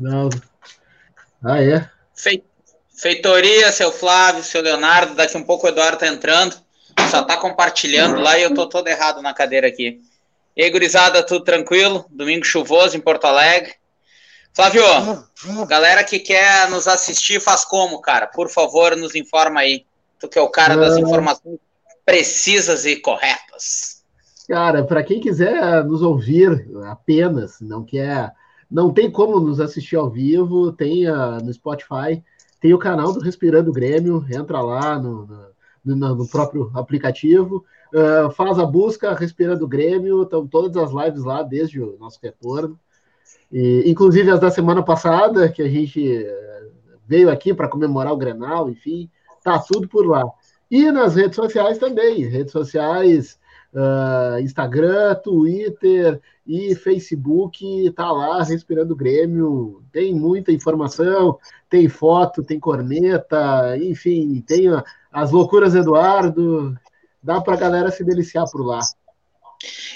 Não. Ah, é? Feitoria, seu Flávio, seu Leonardo, daqui um pouco o Eduardo tá entrando. Só tá compartilhando lá e eu tô todo errado na cadeira aqui. E aí, gurizada, tudo tranquilo? Domingo chuvoso em Porto Alegre. Flávio, galera que quer nos assistir, faz como, cara? Por favor, nos informa aí. Tu que é o cara das informações precisas e corretas. Cara, para quem quiser nos ouvir apenas, não quer, não tem como nos assistir ao vivo, tem uh, no Spotify, tem o canal do Respirando Grêmio, entra lá no, no, no próprio aplicativo, uh, faz a busca Respirando Grêmio, estão todas as lives lá desde o nosso retorno. E, inclusive as da semana passada, que a gente eh, veio aqui para comemorar o Grenal, enfim, tá tudo por lá. E nas redes sociais também, redes sociais, uh, Instagram, Twitter e Facebook, tá lá, Respirando Grêmio, tem muita informação, tem foto, tem corneta, enfim, tem as loucuras Eduardo, dá para a galera se deliciar por lá.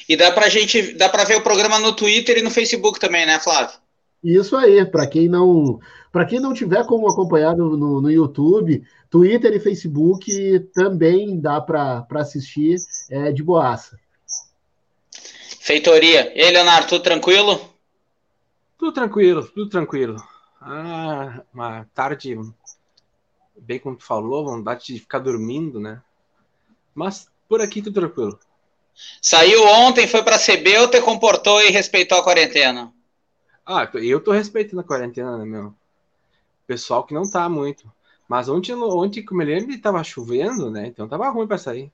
E dá pra gente, dá para ver o programa no Twitter e no Facebook também, né, Flávio? Isso aí, para quem não, para quem não tiver como acompanhar no, no, no, YouTube, Twitter e Facebook também dá para assistir é, de boaça. Feitoria. E aí, Leonardo, tudo tranquilo? Tudo tranquilo, tudo tranquilo. Ah, uma tarde, bem como tu falou, vontade de ficar dormindo, né? Mas por aqui tudo tranquilo. Saiu ontem, foi para CB ou te comportou e respeitou a quarentena? Ah, eu tô respeitando a quarentena, né, meu? Pessoal que não tá muito. Mas ontem, ontem como eu lembro, tava chovendo, né? Então tava ruim para sair.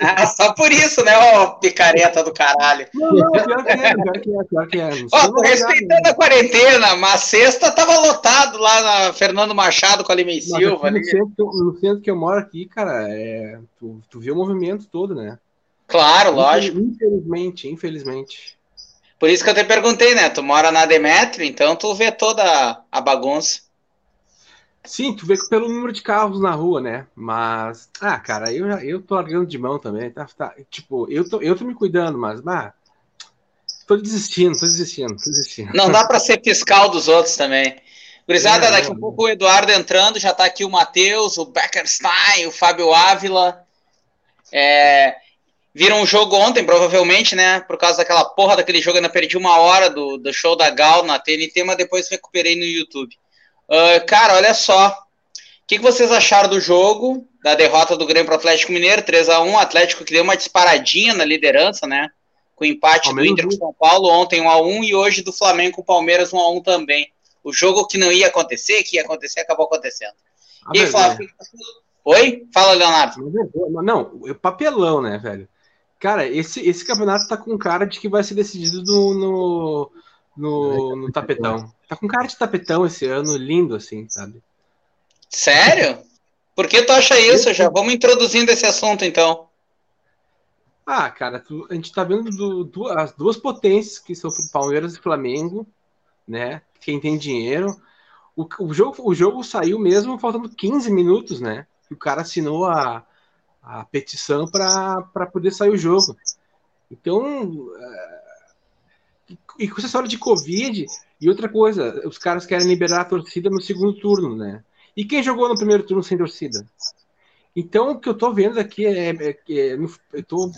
Ah, só por isso, né, ó, picareta do caralho. Não, não, pior que é, pior que é, pior que é. Ó, tô respeitando a quarentena, mas sexta tava lotado lá na Fernando Machado com a Lima Silva. No centro, no centro que eu moro aqui, cara, é, tu, tu viu o movimento todo, né? Claro, lógico. Infelizmente, infelizmente. Por isso que eu te perguntei, né? Tu mora na Demetrio, então tu vê toda a bagunça. Sim, tu vê pelo número de carros na rua, né? Mas, ah, cara, eu, eu tô largando de mão também. Tá, tá, tipo, eu tô, eu tô me cuidando, mas, bah, tô desistindo, tô desistindo, tô desistindo. Não dá para ser fiscal dos outros também. Gurizada, é, daqui a pouco o Eduardo entrando, já tá aqui o Matheus, o Beckerstein, o Fábio Ávila. É, viram um jogo ontem, provavelmente, né? Por causa daquela porra daquele jogo, eu ainda perdi uma hora do, do show da Gal na TNT, mas depois recuperei no YouTube. Uh, cara, olha só. O que, que, vocês acharam do jogo, da derrota do Grêmio para o Atlético Mineiro, 3 a 1 Atlético que deu uma disparadinha na liderança, né? Com o empate Palmeiras do Inter com São Paulo ontem 1 a 1 e hoje do Flamengo com o Palmeiras 1 a 1 também. O jogo que não ia acontecer, que ia acontecer, acabou acontecendo. A e aí, Flávio, Oi? Fala, Leonardo. Não, o papelão, né, velho? Cara, esse, esse campeonato tá com cara de que vai ser decidido no, no, no, no tapetão. Tá com cara de tapetão esse ano, lindo assim, sabe? Sério? Por que tu acha isso? Já vamos introduzindo esse assunto então. Ah, cara, tu, a gente tá vendo do, do, as duas potências que são Palmeiras e Flamengo, né? Quem tem dinheiro. O, o, jogo, o jogo saiu mesmo faltando 15 minutos, né? O cara assinou a, a petição para poder sair o jogo. Então, é, e com essa história de Covid, e outra coisa, os caras querem liberar a torcida no segundo turno, né? E quem jogou no primeiro turno sem torcida? Então, o que eu tô vendo aqui é, é que é, eu tô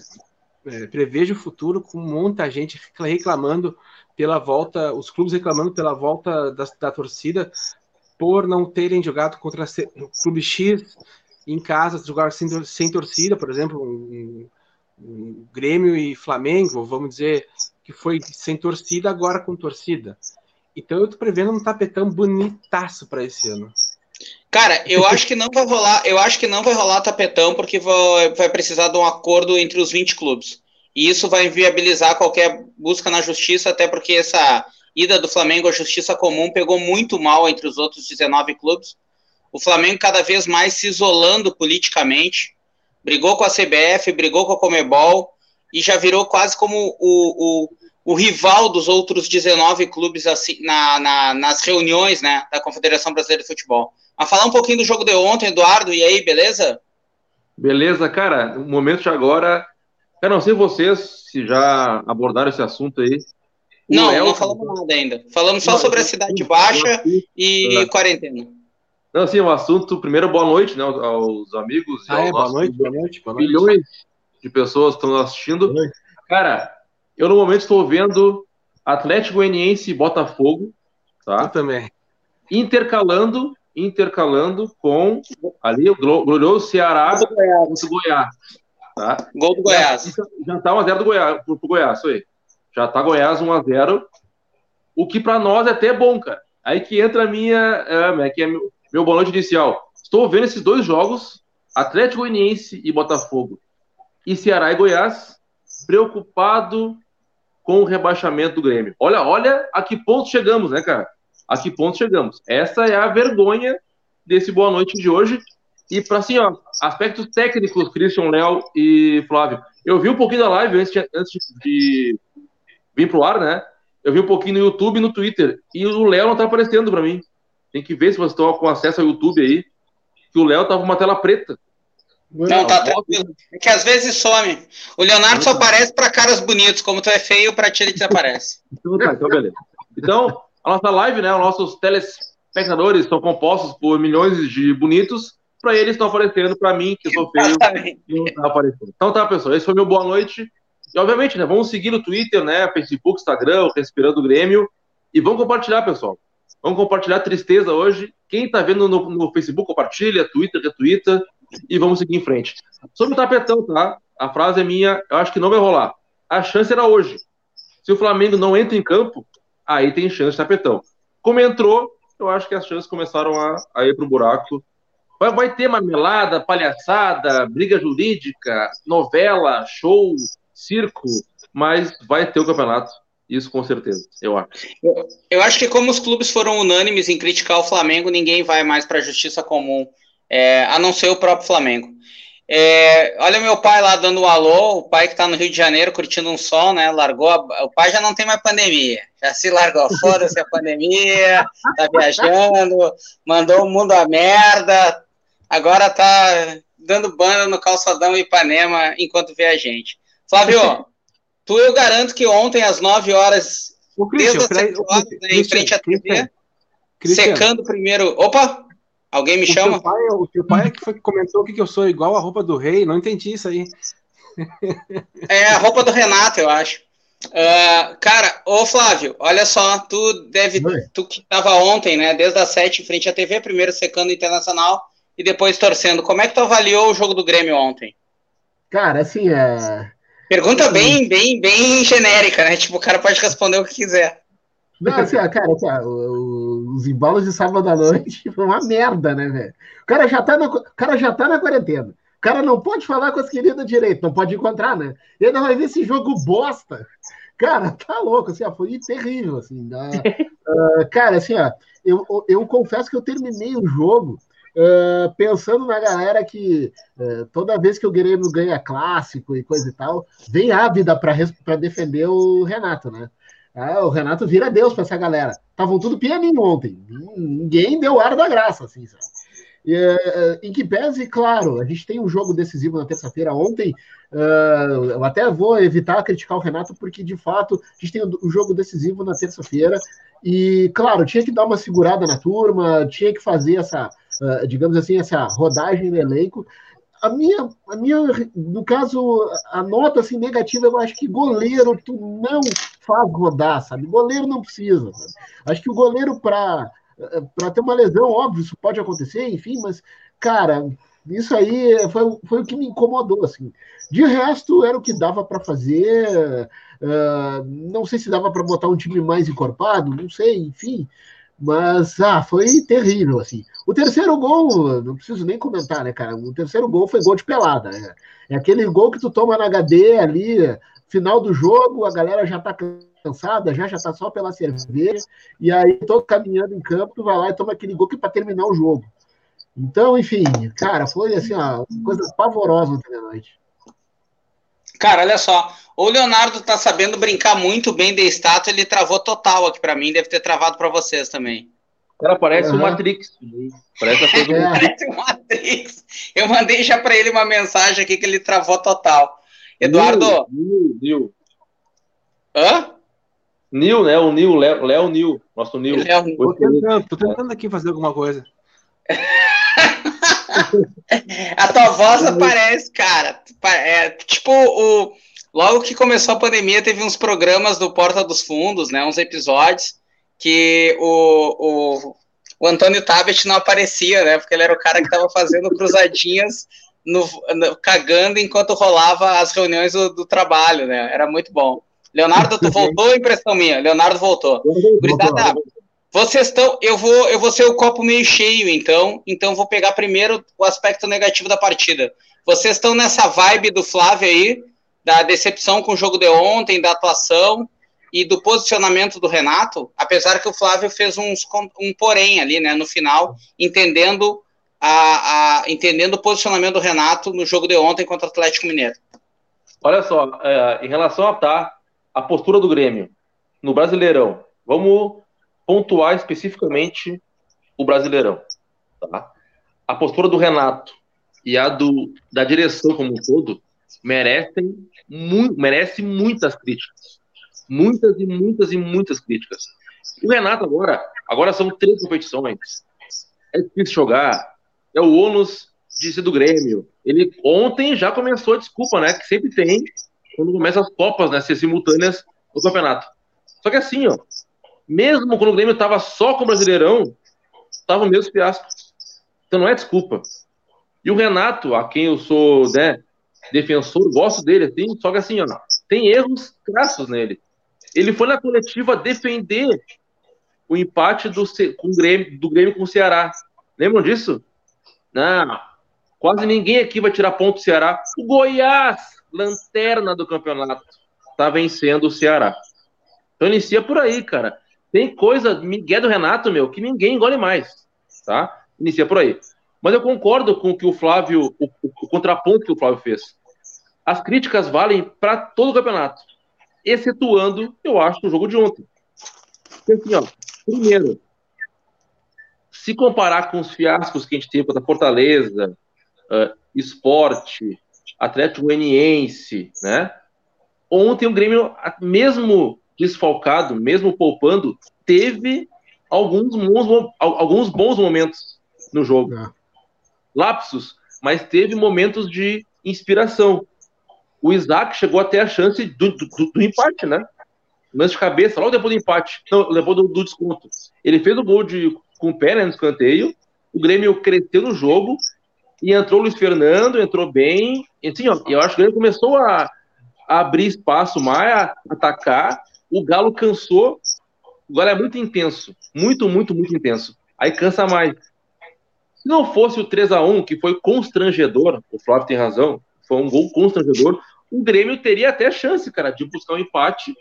é, prevejo o futuro com muita gente reclamando pela volta, os clubes reclamando pela volta da, da torcida por não terem jogado contra o clube X em casa, jogar sem, sem torcida, por exemplo, um, um Grêmio e Flamengo, vamos dizer que foi sem torcida, agora com torcida. Então eu tô prevendo um tapetão bonitaço para esse ano. Cara, eu acho que não vai rolar, eu acho que não vai rolar tapetão porque vai, vai precisar de um acordo entre os 20 clubes. E isso vai inviabilizar qualquer busca na justiça, até porque essa ida do Flamengo à justiça comum pegou muito mal entre os outros 19 clubes. O Flamengo cada vez mais se isolando politicamente, brigou com a CBF, brigou com a Comebol e já virou quase como o, o o rival dos outros 19 clubes assim, na, na, nas reuniões né, da Confederação Brasileira de Futebol. Mas falar um pouquinho do jogo de ontem, Eduardo, e aí, beleza? Beleza, cara. O momento de agora. Eu não sei vocês se já abordaram esse assunto aí, Não, Léo, não falamos nada ainda. Falamos só não, sobre a Cidade Baixa e é. quarentena. Não, assim, o assunto, primeiro, boa noite, né, aos amigos. Ah, é, boa noite, boa noite, boa noite. Milhões de pessoas estão assistindo. Cara, eu no momento estou vendo Atlético Goianiense e Botafogo, tá? Eu também. Intercalando, intercalando com ali o glorioso Ceará do Goiás. do Goiás. Tá? Gol do Goiás. Já, já tá 1x0 do Goiás, pro, pro Goiás, isso aí. Já tá Goiás 1x0. O que para nós é até bom, cara. Aí que entra a minha. É, que é meu, meu inicial. Estou vendo esses dois jogos, Atlético Goianiense e Botafogo, e Ceará e Goiás, preocupado com o rebaixamento do Grêmio. Olha, olha a que ponto chegamos, né, cara? A que ponto chegamos. Essa é a vergonha desse boa noite de hoje. E para assim, ó, aspectos técnicos, Christian, Léo e Flávio. Eu vi um pouquinho da live antes de, antes de vir pro ar, né? Eu vi um pouquinho no YouTube e no Twitter. E o Léo não tá aparecendo para mim. Tem que ver se vocês estão com acesso ao YouTube aí. Que o Léo tava com uma tela preta. Não, tá tranquilo. É que às vezes some. O Leonardo só aparece para caras bonitos. Como tu é feio, para ti ele desaparece. então tá, então beleza. Então, a nossa live, né? Os nossos telespectadores são compostos por milhões de bonitos. Para eles estão aparecendo, para mim, que sou feio, não tá aparecendo. Então tá, pessoal. Esse foi meu boa noite. E obviamente, né? Vamos seguir no Twitter, né? Facebook, Instagram, Respirando Grêmio. E vamos compartilhar, pessoal. Vamos compartilhar tristeza hoje. Quem tá vendo no, no Facebook, compartilha, Twitter, retweeta e vamos seguir em frente. Sobre o tapetão, tá? A frase é minha, eu acho que não vai rolar. A chance era hoje. Se o Flamengo não entra em campo, aí tem chance de tapetão. Como entrou, eu acho que as chances começaram a, a ir pro buraco. Vai, vai ter marmelada, palhaçada, briga jurídica, novela, show, circo, mas vai ter o campeonato. Isso com certeza, eu acho. Eu, acho que como os clubes foram unânimes em criticar o Flamengo, ninguém vai mais para a justiça comum é, a não ser o próprio Flamengo. É, olha meu pai lá dando um alô, o pai que está no Rio de Janeiro curtindo um sol, né? Largou, a, o pai já não tem mais pandemia, já se largou, foda-se a pandemia, tá viajando, mandou o mundo a merda, agora tá dando banda no calçadão Ipanema enquanto vê a gente. Flávio, tu eu garanto que ontem às 9 horas, desde as 7 horas, em frente à TV, secando primeiro. Opa! Alguém me o chama? Pai, o teu pai é que, foi que comentou que eu sou igual a roupa do rei, não entendi isso aí. É a roupa do Renato, eu acho. Uh, cara, ô Flávio, olha só, tu deve. Oi. Tu que estava ontem, né? Desde as sete em frente à TV, primeiro secando internacional e depois torcendo. Como é que tu avaliou o jogo do Grêmio ontem? Cara, assim, é. Pergunta bem, bem, bem genérica, né? Tipo, o cara pode responder o que quiser. Não, assim, cara, assim, os embalos de sábado à noite foi uma merda, né, velho? O cara já tá na, o cara já tá na quarentena. O cara não pode falar com as queridas direito, não pode encontrar, né? E ainda vai ver esse jogo bosta. Cara, tá louco, assim, ó, foi terrível, assim. Uh, cara, assim, ó, eu, eu confesso que eu terminei o jogo uh, pensando na galera que uh, toda vez que o Grêmio ganha clássico e coisa e tal, vem ávida para defender o Renato, né? Ah, o Renato vira Deus para essa galera. Estavam tudo pianinho ontem. Ninguém deu ar da graça, assim, sabe? E, uh, em que pese, claro, a gente tem um jogo decisivo na terça-feira. Ontem, uh, eu até vou evitar criticar o Renato, porque de fato a gente tem um, um jogo decisivo na terça-feira. E, claro, tinha que dar uma segurada na turma, tinha que fazer essa, uh, digamos assim, essa rodagem no elenco a minha, a minha, no caso, a nota assim, negativa, eu acho que goleiro tu não faz rodar, sabe? Goleiro não precisa. Sabe? Acho que o goleiro, para ter uma lesão, óbvio, isso pode acontecer, enfim, mas, cara, isso aí foi, foi o que me incomodou, assim. De resto, era o que dava para fazer. Uh, não sei se dava para botar um time mais encorpado, não sei, enfim. Mas, ah, foi terrível, assim. O terceiro gol, não preciso nem comentar, né, cara? O terceiro gol foi gol de pelada. Né? É aquele gol que tu toma na HD ali, final do jogo, a galera já tá cansada, já já tá só pela cerveja, e aí tô caminhando em campo, tu vai lá e toma aquele gol que é para terminar o jogo. Então, enfim, cara, foi assim, ó, coisa pavorosa ontem à noite. Cara, olha só, o Leonardo tá sabendo brincar muito bem de estátua, ele travou total aqui para mim, deve ter travado para vocês também. Cara, parece uhum. o Matrix. Parece a coisa do Parece o Matrix. Eu mandei já para ele uma mensagem aqui que ele travou total. Eduardo. Viu? Hã? Nil, né? O Nil, Léo, Léo Nil, nosso Nil. É tô, tentando, tô tentando aqui fazer alguma coisa. a tua voz aparece, cara. É, tipo, o, logo que começou a pandemia, teve uns programas do Porta dos Fundos, né? Uns episódios que o, o, o Antônio Tabet não aparecia, né? Porque ele era o cara que estava fazendo cruzadinhas no, no, cagando enquanto rolava as reuniões do, do, trabalho, né? Era muito bom. Leonardo, tu voltou, impressão minha. Leonardo voltou. Obrigado. Vocês estão, eu vou, eu vou ser o copo meio cheio, então, então vou pegar primeiro o aspecto negativo da partida. Vocês estão nessa vibe do Flávio aí, da decepção com o jogo de ontem, da atuação e do posicionamento do Renato, apesar que o Flávio fez uns, um porém ali, né, no final, entendendo a, a, entendendo o posicionamento do Renato no jogo de ontem contra o Atlético Mineiro. Olha só, é, em relação a tá, a postura do Grêmio no Brasileirão, vamos pontuar especificamente o Brasileirão. Tá? A postura do Renato e a do, da direção como um todo merecem merece muitas críticas. Muitas e muitas e muitas críticas. O Renato agora, agora são três competições. É difícil jogar. É o ônus de ser do Grêmio. Ele ontem já começou a desculpa, né? Que sempre tem quando começa as copas, né? Ser simultâneas no campeonato. Só que assim, ó, mesmo quando o Grêmio estava só com o Brasileirão, estava o mesmo fiasco. Então não é desculpa. E o Renato, a quem eu sou né, defensor, gosto dele, assim, só que assim, ó, tem erros crassos nele. Ele foi na coletiva defender o empate do, com Grêmio, do Grêmio com o Ceará. Lembram disso? Não. Quase ninguém aqui vai tirar ponto do Ceará. O Goiás, lanterna do campeonato, está vencendo o Ceará. Então inicia por aí, cara. Tem coisa, Miguel do Renato, meu, que ninguém engole mais, tá? Inicia por aí. Mas eu concordo com o que o Flávio, o, o, o contraponto que o Flávio fez. As críticas valem para todo o campeonato, excetuando, eu acho, o jogo de ontem. Porque, assim, ó, primeiro, se comparar com os fiascos que a gente teve contra Fortaleza, uh, Esporte, Atlético Goianiense, né? Ontem o Grêmio, mesmo desfalcado, mesmo poupando, teve alguns bons, alguns bons momentos no jogo. É. Lapsos, mas teve momentos de inspiração. O Isaac chegou até a chance do, do, do empate, né? Lance de cabeça, logo depois do empate, não, depois do, do, desconto. Ele fez o gol de, com o pé né, no escanteio, o Grêmio cresceu no jogo, e entrou o Luiz Fernando, entrou bem. E, assim, ó, eu acho que o Grêmio começou a, a abrir espaço mais, a atacar, o Galo cansou. Galo é muito intenso. Muito, muito, muito intenso. Aí cansa mais. Se não fosse o 3 a 1 que foi constrangedor, o Flávio tem razão, foi um gol constrangedor, o Grêmio teria até chance, cara, de buscar um empate.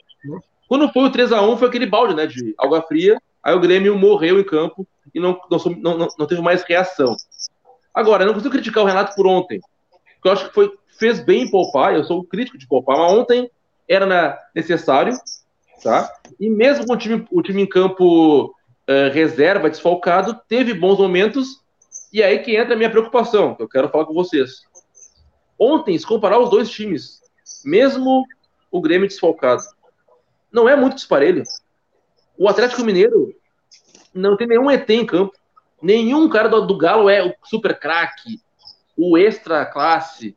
Quando foi o 3 a 1 foi aquele balde, né, de água fria. Aí o Grêmio morreu em campo e não, não, não, não teve mais reação. Agora, eu não consigo criticar o Renato por ontem, porque eu acho que foi, fez bem em poupar, eu sou crítico de poupar, mas ontem era necessário, tá? E mesmo com o time, o time em campo uh, reserva, desfalcado, teve bons momentos, e aí que entra a minha preocupação, que eu quero falar com vocês. Ontem, se comparar os dois times, mesmo o Grêmio desfalcado, não é muito disparelho. O Atlético Mineiro não tem nenhum ET em campo. Nenhum cara do, do Galo é o super craque, o extra classe.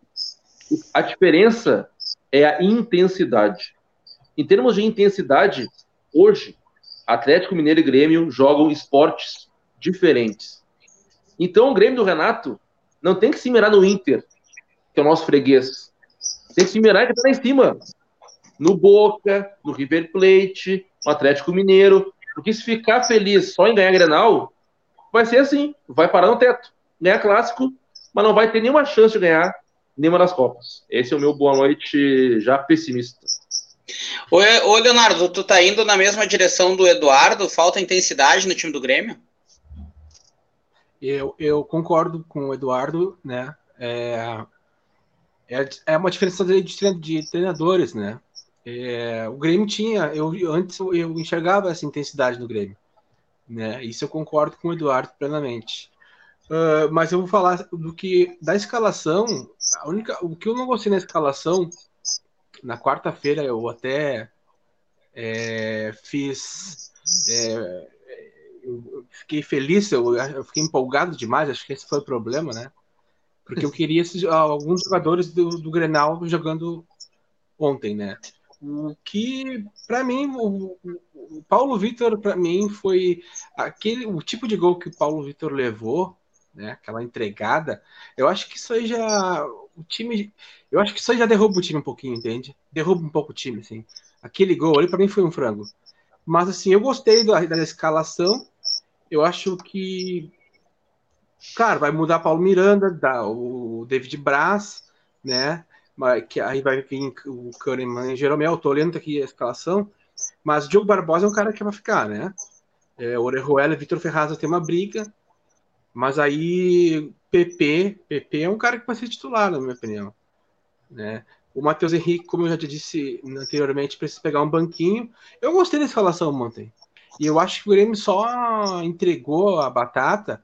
A diferença é a intensidade. Em termos de intensidade, hoje, Atlético Mineiro e Grêmio jogam esportes diferentes. Então, o Grêmio do Renato não tem que se mirar no Inter, que é o nosso freguês. Tem que se mirar que tá lá em cima. No Boca, no River Plate, no Atlético Mineiro. Porque se ficar feliz só em ganhar Grenal, vai ser assim. Vai parar no teto. Ganhar clássico, mas não vai ter nenhuma chance de ganhar nenhuma das Copas. Esse é o meu boa noite já pessimista. Ô, ô, Leonardo, tu tá indo na mesma direção do Eduardo? Falta intensidade no time do Grêmio? Eu, eu concordo com o Eduardo, né? É, é, é uma diferença de, de treinadores, né? É, o Grêmio tinha, eu antes eu enxergava essa intensidade no Grêmio, né? Isso eu concordo com o Eduardo plenamente. Uh, mas eu vou falar do que da escalação. A única, o que eu não gostei na escalação na quarta-feira eu até É, fiz. É, eu fiquei feliz, eu, eu, fiquei empolgado demais, acho que esse foi o problema, né? Porque eu queria esses, alguns jogadores do, do Grenal jogando ontem, né? O que, para mim, o, o Paulo Vitor, para mim, foi aquele o tipo de gol que o Paulo Vitor levou, né? Aquela entregada. Eu acho que isso aí já. O time. Eu acho que isso aí já derruba o time um pouquinho, entende? Derruba um pouco o time, assim. Aquele gol ali, para mim, foi um frango. Mas, assim, eu gostei da, da escalação. Eu acho que. Cara, vai mudar Paulo Miranda, da, o David Braz, né? Que aí vai vir o Kahneman e Jeromel, eu tô lendo aqui a escalação, mas Diogo Barbosa é um cara que vai ficar, né? É, Orejuela e Vitor Ferraz tem uma briga, mas aí PP, PP é um cara que vai ser titular, na minha opinião. Né? O Matheus Henrique, como eu já te disse anteriormente, precisa pegar um banquinho. Eu gostei da escalação ontem. E eu acho que o Grêmio só entregou a batata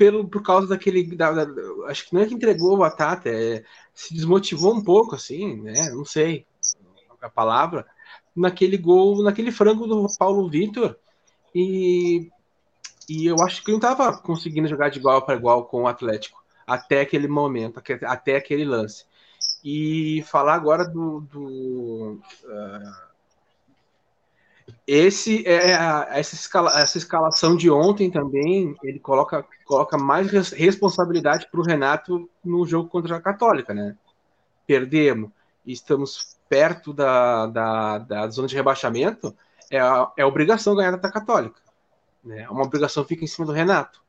pelo, por causa daquele. Da, da, acho que não é que entregou a batata, é, se desmotivou um pouco, assim, né? Não sei a palavra, naquele gol, naquele frango do Paulo Vitor. E, e eu acho que ele não estava conseguindo jogar de igual para igual com o Atlético até aquele momento, até aquele lance. E falar agora do, do uh, esse é a, essa, escala, essa escalação de ontem também, ele coloca, coloca mais res, responsabilidade para o Renato no jogo contra a Católica, né? Perdemos, estamos perto da, da, da zona de rebaixamento, é, a, é a obrigação ganhar da Católica. Né? Uma obrigação fica em cima do Renato.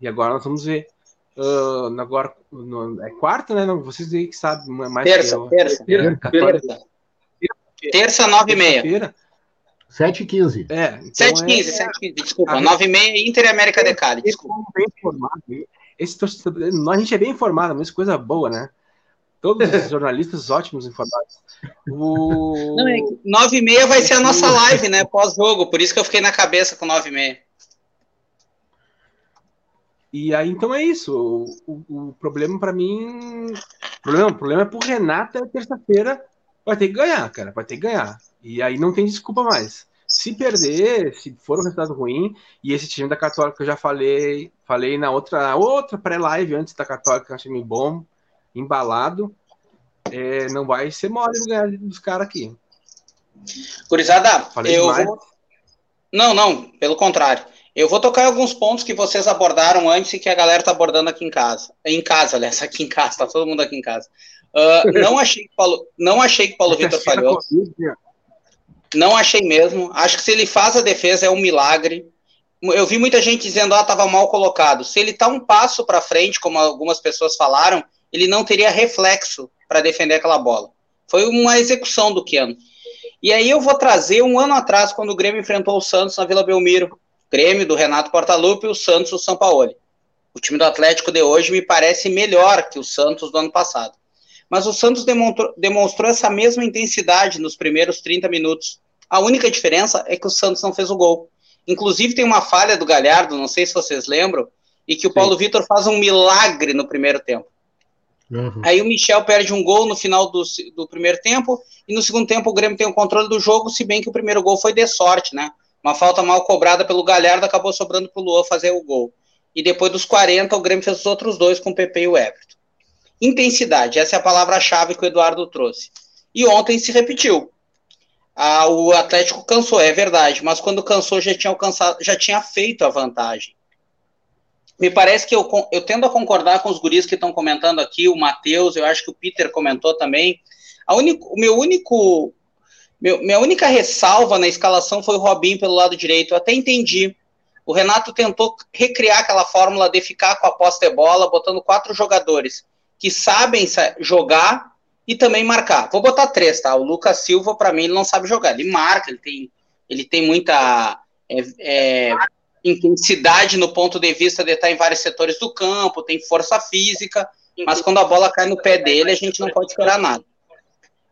E agora nós vamos ver. Uh, agora no, é quarta, né? Não, vocês aí que sabem mais terça, que eu. Terça, terça, terça. Terça, nove e meia. 7 e 15. É, então 7 e 15, é... 7 15, desculpa. A 9 e meia, Inter e América de Cali, desculpa. Bem informado. Esse torcedor, a gente é bem informado, mas coisa boa, né? Todos os jornalistas ótimos informados. O... Não, é 9 e meia vai ser a nossa live, né? Pós-jogo, por isso que eu fiquei na cabeça com 9 e meia. E aí, então é isso. O, o, o problema para mim. O problema, o problema é pro Renato é terça-feira. Vai ter que ganhar, cara. Vai ter que ganhar. E aí não tem desculpa mais. Se perder, se for um resultado ruim, e esse time da Católica que eu já falei, falei na outra, outra pré-live antes da Católica, que é um time bom, embalado, é, não vai ser mole ganhar dos caras aqui. Curizada, eu demais. vou... Não, não, pelo contrário. Eu vou tocar alguns pontos que vocês abordaram antes e que a galera tá abordando aqui em casa. Em casa, aliás, aqui em casa, tá todo mundo aqui em casa. Uh, não achei que Paulo, não achei que Paulo Vitor falhou. Não achei mesmo. Acho que se ele faz a defesa é um milagre. Eu vi muita gente dizendo, ah, estava mal colocado. Se ele tá um passo para frente, como algumas pessoas falaram, ele não teria reflexo para defender aquela bola. Foi uma execução do Keno. E aí eu vou trazer um ano atrás, quando o Grêmio enfrentou o Santos na Vila Belmiro. Grêmio do Renato Portaluppi e o Santos do São Paulo. O time do Atlético de hoje me parece melhor que o Santos do ano passado. Mas o Santos demonstrou, demonstrou essa mesma intensidade nos primeiros 30 minutos. A única diferença é que o Santos não fez o gol. Inclusive tem uma falha do Galhardo, não sei se vocês lembram, e que o Sim. Paulo Vitor faz um milagre no primeiro tempo. Uhum. Aí o Michel perde um gol no final do, do primeiro tempo, e no segundo tempo o Grêmio tem o controle do jogo, se bem que o primeiro gol foi de sorte, né? Uma falta mal cobrada pelo Galhardo acabou sobrando para o Luan fazer o gol. E depois dos 40, o Grêmio fez os outros dois com o PP e o Everton. Intensidade, essa é a palavra-chave que o Eduardo trouxe. E ontem se repetiu. Ah, o Atlético cansou, é verdade, mas quando cansou já tinha alcançado, já tinha feito a vantagem. Me parece que eu, eu tendo a concordar com os guris que estão comentando aqui, o Matheus, eu acho que o Peter comentou também. A único, o meu único, meu, minha única ressalva na escalação foi o Robinho pelo lado direito. Eu até entendi. O Renato tentou recriar aquela fórmula de ficar com a posse de bola, botando quatro jogadores que sabem jogar e também marcar. Vou botar três, tá? O Lucas Silva, para mim, ele não sabe jogar. Ele marca, ele tem, ele tem muita é, é, intensidade no ponto de vista de estar em vários setores do campo, tem força física, mas quando a bola cai no pé dele, a gente não pode esperar nada.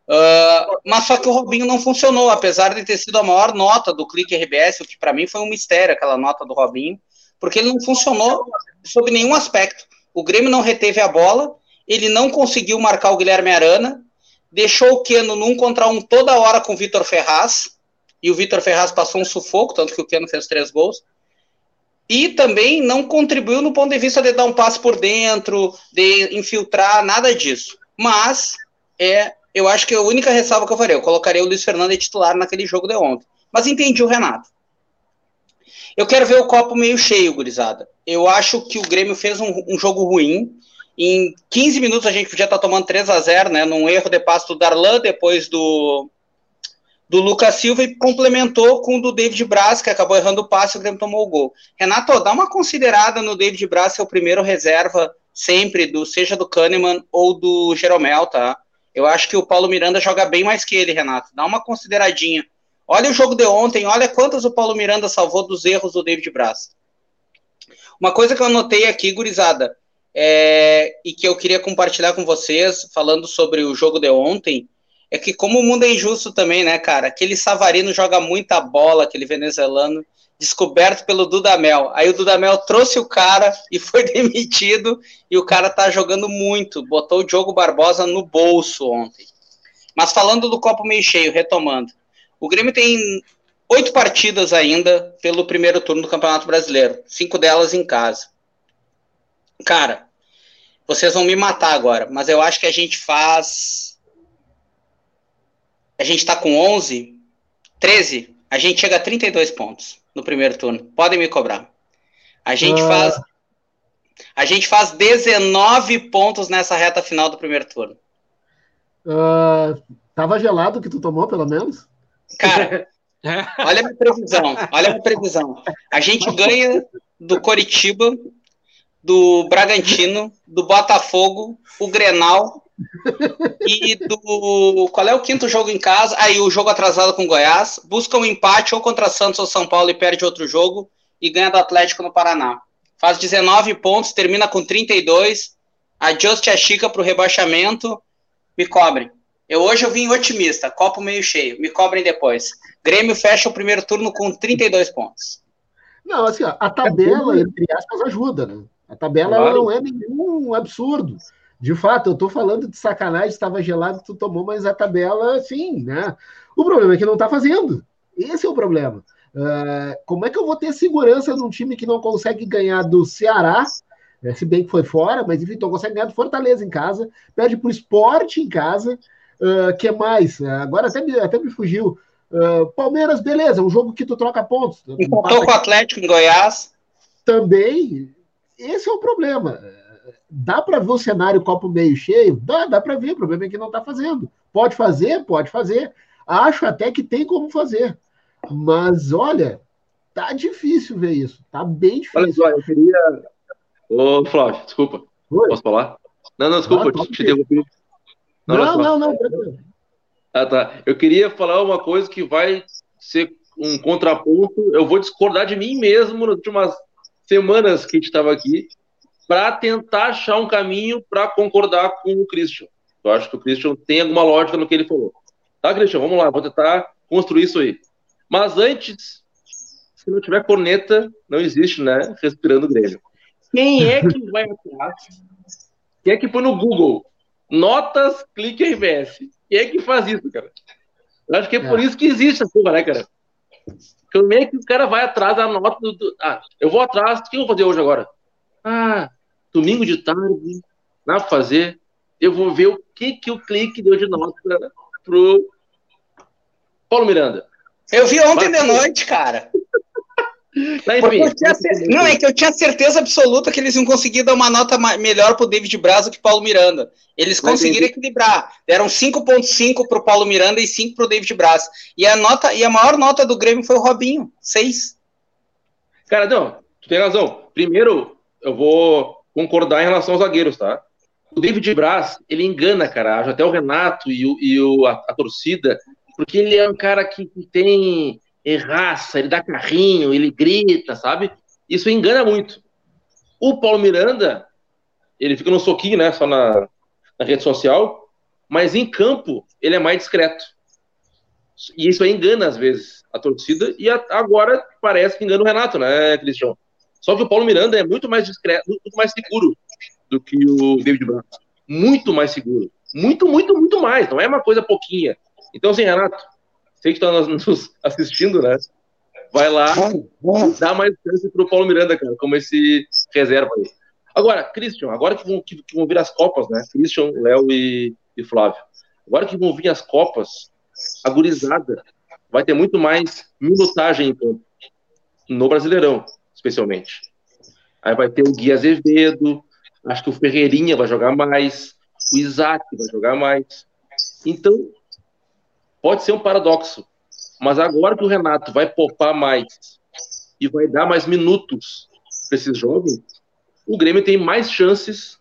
Uh, mas só que o Robinho não funcionou, apesar de ter sido a maior nota do Clique RBS, o que para mim foi um mistério, aquela nota do Robinho, porque ele não funcionou sob nenhum aspecto. O Grêmio não reteve a bola, ele não conseguiu marcar o Guilherme Arana, deixou o Keno num contra um toda hora com o Vitor Ferraz, e o Vitor Ferraz passou um sufoco, tanto que o Keno fez três gols. E também não contribuiu no ponto de vista de dar um passo por dentro, de infiltrar, nada disso. Mas é, eu acho que a única ressalva que eu faria, eu colocaria o Luiz Fernando titular naquele jogo de ontem. Mas entendi o Renato. Eu quero ver o copo meio cheio, gurizada. Eu acho que o Grêmio fez um, um jogo ruim. Em 15 minutos a gente podia estar tomando 3 a 0 né? Num erro de passo do Darlan, depois do, do Lucas Silva e complementou com o do David Braz, que acabou errando o passe e o Grêmio tomou o gol. Renato, dá uma considerada no David Braz, que é o primeiro reserva sempre, do seja do Kahneman ou do Jeromel, tá? Eu acho que o Paulo Miranda joga bem mais que ele, Renato. Dá uma consideradinha. Olha o jogo de ontem, olha quantas o Paulo Miranda salvou dos erros do David Braz. Uma coisa que eu anotei aqui, gurizada, é, e que eu queria compartilhar com vocês, falando sobre o jogo de ontem, é que como o mundo é injusto também, né, cara? Aquele Savarino joga muita bola, aquele venezuelano, descoberto pelo Dudamel. Aí o Dudamel trouxe o cara e foi demitido, e o cara tá jogando muito, botou o Diogo Barbosa no bolso ontem. Mas falando do copo meio cheio, retomando, o Grêmio tem oito partidas ainda pelo primeiro turno do Campeonato Brasileiro, cinco delas em casa. Cara, vocês vão me matar agora, mas eu acho que a gente faz. A gente tá com 11, 13, a gente chega a 32 pontos no primeiro turno. Podem me cobrar. A gente uh... faz. A gente faz 19 pontos nessa reta final do primeiro turno. Uh, tava gelado que tu tomou, pelo menos? Cara, olha a minha previsão. Olha a minha previsão. A gente ganha do Coritiba, do Bragantino, do Botafogo, o Grenal e do. Qual é o quinto jogo em casa? Aí o jogo atrasado com o Goiás. Busca um empate ou contra Santos ou São Paulo e perde outro jogo e ganha do Atlético no Paraná. Faz 19 pontos, termina com 32. Ajuste a Chica para o rebaixamento. Me cobrem. Eu hoje eu vim otimista, copo meio cheio. Me cobrem depois. Grêmio fecha o primeiro turno com 32 pontos. Não, assim, ó, a tabela, entre aspas, ajuda, né? A tabela claro. não é nenhum absurdo. De fato, eu tô falando de sacanagem, estava gelado, tu tomou, mas a tabela, sim, né? O problema é que não tá fazendo. Esse é o problema. Uh, como é que eu vou ter segurança num time que não consegue ganhar do Ceará, né, se bem que foi fora, mas enfim, não consegue ganhar do Fortaleza em casa, perde pro esporte em casa, Uh, que mais? Agora até me, até me fugiu. Uh, Palmeiras, beleza, um jogo que tu troca pontos. Empatou com o Atlético em Goiás. Também. Esse é o problema. Dá para ver o cenário copo meio cheio? Dá, dá para ver. O problema é que não está fazendo. Pode fazer? Pode fazer. Acho até que tem como fazer. Mas olha, tá difícil ver isso. Tá bem difícil. Olha só, eu queria. Ô, Flávio, desculpa. Oi? Posso falar? Não, não, desculpa, ah, te, te derrubi. Não, não, não, não. Ah, tá. Eu queria falar uma coisa que vai ser um contraponto. Eu vou discordar de mim mesmo nas últimas semanas que a gente estava aqui, para tentar achar um caminho para concordar com o Christian. Eu acho que o Christian tem alguma lógica no que ele falou. Tá, Christian? Vamos lá, vou tentar construir isso aí. Mas antes, se não tiver corneta, não existe, né? Respirando Grêmio. Quem é que vai atrás? Quem é que foi no Google Notas, clique RBS. Quem é que faz isso, cara? Eu acho que é, é. por isso que existe essa porra, né, cara? Como é que o cara vai atrás da nota do, do. Ah, eu vou atrás, o que eu vou fazer hoje agora? Ah, domingo de tarde, pra fazer. Eu vou ver o que, que o clique deu de nota pro Paulo Miranda. Eu vi ontem Mas, de noite, cara. Enfim, não, é que eu tinha certeza absoluta que eles iam conseguir dar uma nota melhor pro David Braz do que Paulo Miranda. Eles conseguiram equilibrar. Deram 5.5 pro Paulo Miranda e 5 pro David Braz. E a nota e a maior nota do Grêmio foi o Robinho, 6. Cara, não, tu tem razão. Primeiro, eu vou concordar em relação aos zagueiros, tá? O David Braz, ele engana, cara. Até o Renato e, o, e o, a, a torcida, porque ele é um cara que, que tem erraça, ele dá carrinho, ele grita, sabe? Isso engana muito. O Paulo Miranda, ele fica no soquinho, né? Só na, na rede social, mas em campo ele é mais discreto. E isso aí engana às vezes a torcida, e a, agora parece que engana o Renato, né, Cristiano? Só que o Paulo Miranda é muito mais discreto, muito mais seguro do que o David Branco. Muito mais seguro. Muito, muito, muito mais. Não é uma coisa pouquinha. Então, assim, Renato, sei que está nos assistindo, né? Vai lá, dá mais chance pro Paulo Miranda, cara, como esse reserva aí. Agora, Christian, agora que vão, que, que vão vir as Copas, né? Christian, Léo e, e Flávio. Agora que vão vir as Copas, a gurizada vai ter muito mais minutagem em campo. No Brasileirão, especialmente. Aí vai ter o Gui Azevedo, acho que o Ferreirinha vai jogar mais, o Isaac vai jogar mais. Então, pode ser um paradoxo. Mas agora que o Renato vai poupar mais e vai dar mais minutos para esses jovens, o Grêmio tem mais chances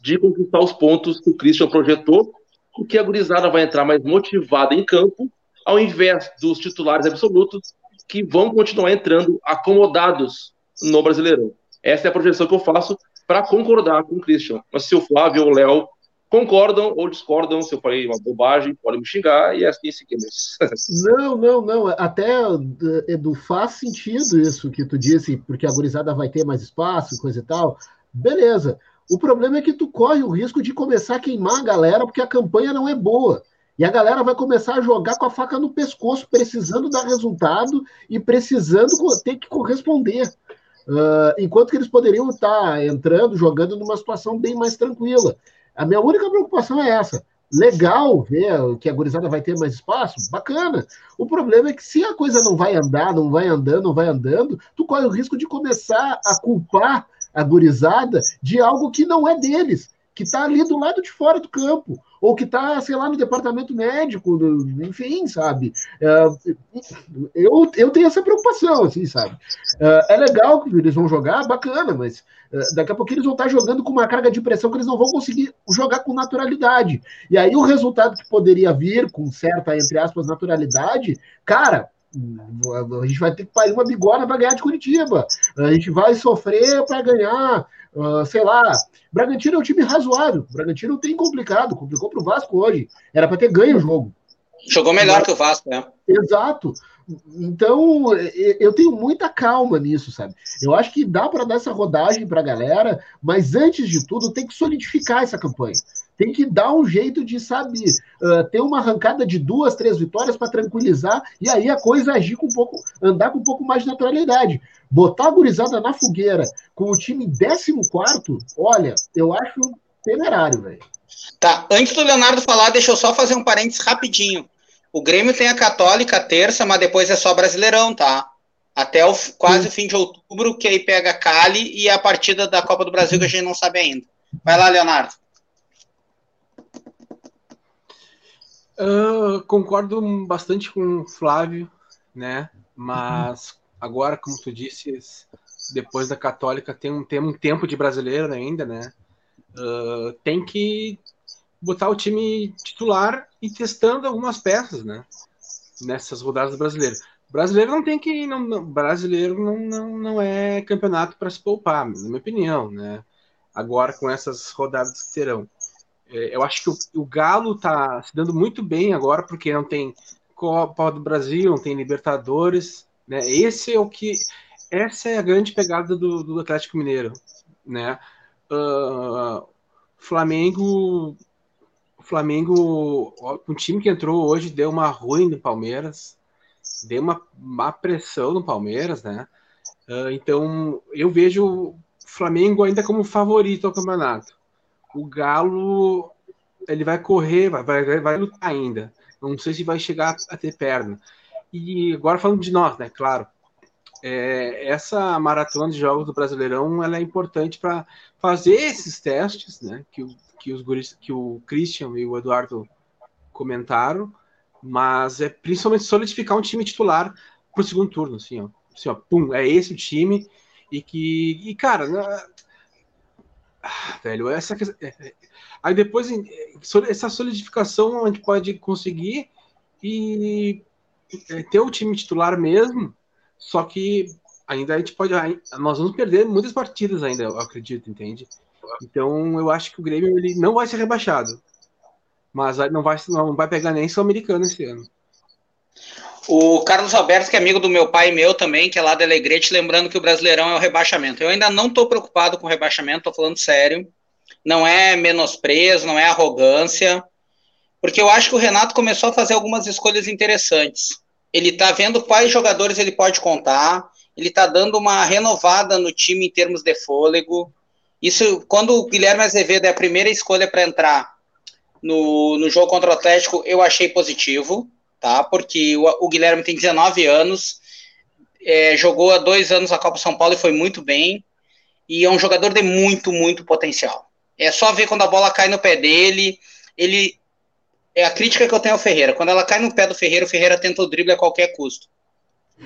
de conquistar os pontos que o Christian projetou, porque a gurizada vai entrar mais motivada em campo, ao invés dos titulares absolutos que vão continuar entrando acomodados no Brasileirão. Essa é a projeção que eu faço para concordar com o Christian. Mas se o Flávio ou o Léo concordam ou discordam, se eu falei uma bobagem, podem me xingar e é assim seguimos. Não, não, não. Até, Edu, faz sentido isso que tu disse, porque a gurizada vai ter mais espaço, coisa e tal. Beleza. O problema é que tu corre o risco de começar a queimar a galera, porque a campanha não é boa. E a galera vai começar a jogar com a faca no pescoço, precisando dar resultado e precisando ter que corresponder. Uh, enquanto que eles poderiam estar entrando, jogando numa situação bem mais tranquila. A minha única preocupação é essa. Legal ver que a gurizada vai ter mais espaço, bacana. O problema é que se a coisa não vai andar, não vai andando, não vai andando, tu corre o risco de começar a culpar a gurizada de algo que não é deles, que está ali do lado de fora do campo ou que está, sei lá, no departamento médico, enfim, sabe? É, eu, eu tenho essa preocupação, assim, sabe? É, é legal que eles vão jogar, bacana, mas é, daqui a pouco eles vão estar jogando com uma carga de pressão que eles não vão conseguir jogar com naturalidade. E aí o resultado que poderia vir com certa, entre aspas, naturalidade, cara, a gente vai ter que parir uma bigorna para ganhar de Curitiba. A gente vai sofrer para ganhar, uh, sei lá. Bragantino é um time razoável. Bragantino tem complicado, complicou para o Vasco hoje. Era para ter ganho o jogo. Jogou melhor Mas, que o Vasco, né? Exato. Então, eu tenho muita calma nisso, sabe? Eu acho que dá para dar essa rodagem para a galera, mas antes de tudo, tem que solidificar essa campanha tem que dar um jeito de, sabe, uh, ter uma arrancada de duas, três vitórias para tranquilizar e aí a coisa agir com um pouco, andar com um pouco mais de naturalidade. Botar a gurizada na fogueira com o time 14, olha, eu acho temerário, velho. Tá, antes do Leonardo falar, deixa eu só fazer um parênteses rapidinho. O Grêmio tem a Católica terça, mas depois é só Brasileirão, tá? Até o, quase o fim de outubro, que aí pega Cali e a partida da Copa do Brasil que a gente não sabe ainda. Vai lá, Leonardo. Uh, concordo bastante com o Flávio, né? Mas agora, como tu disse, depois da Católica tem um, tem um tempo de brasileiro ainda, né? Uh, tem que botar o time titular e testando algumas peças, né? Nessas rodadas brasileiras. Brasileiro não tem que. Não, não brasileiro não, não, não é campeonato para se poupar, na minha opinião, né? Agora com essas rodadas que terão. É, eu acho que o, o Galo está se dando muito bem agora, porque não tem Copa do Brasil, não tem Libertadores, né? Esse é o que essa é a grande pegada do, do Atlético Mineiro, né? Uh, Flamengo, Flamengo, um time que entrou hoje deu uma ruim no Palmeiras, deu uma má pressão no Palmeiras, né? Uh, então eu vejo o Flamengo ainda como favorito ao campeonato o Galo ele vai correr, vai, vai, vai lutar ainda. Não sei se vai chegar a ter perna. E agora falando de nós, né? Claro. É, essa maratona de jogos do Brasileirão ela é importante para fazer esses testes, né? Que, que, os guris, que o Christian e o Eduardo comentaram, mas é principalmente solidificar um time titular para o segundo turno, assim, ó. Assim, ó, pum, é esse o time e que, e cara, velho, essa é, é, aí depois essa solidificação a gente pode conseguir e é, ter o time titular mesmo, só que ainda a gente pode nós vamos perder muitas partidas ainda, eu acredito, entende? Então eu acho que o Grêmio ele não vai ser rebaixado, mas não vai não vai pegar nem sul-americano esse ano. O Carlos Alberto, que é amigo do meu pai e meu também, que é lá da Alegrete, lembrando que o Brasileirão é o rebaixamento. Eu ainda não estou preocupado com o rebaixamento, estou falando sério. Não é menosprezo, não é arrogância. porque eu acho que o Renato começou a fazer algumas escolhas interessantes. Ele está vendo quais jogadores ele pode contar, ele está dando uma renovada no time em termos de fôlego. Isso, quando o Guilherme Azevedo é a primeira escolha para entrar no, no jogo contra o Atlético, eu achei positivo, tá? Porque o, o Guilherme tem 19 anos, é, jogou há dois anos a Copa São Paulo e foi muito bem, e é um jogador de muito, muito potencial. É só ver quando a bola cai no pé dele, ele é a crítica que eu tenho ao Ferreira. Quando ela cai no pé do Ferreira, o Ferreira tenta o drible a qualquer custo.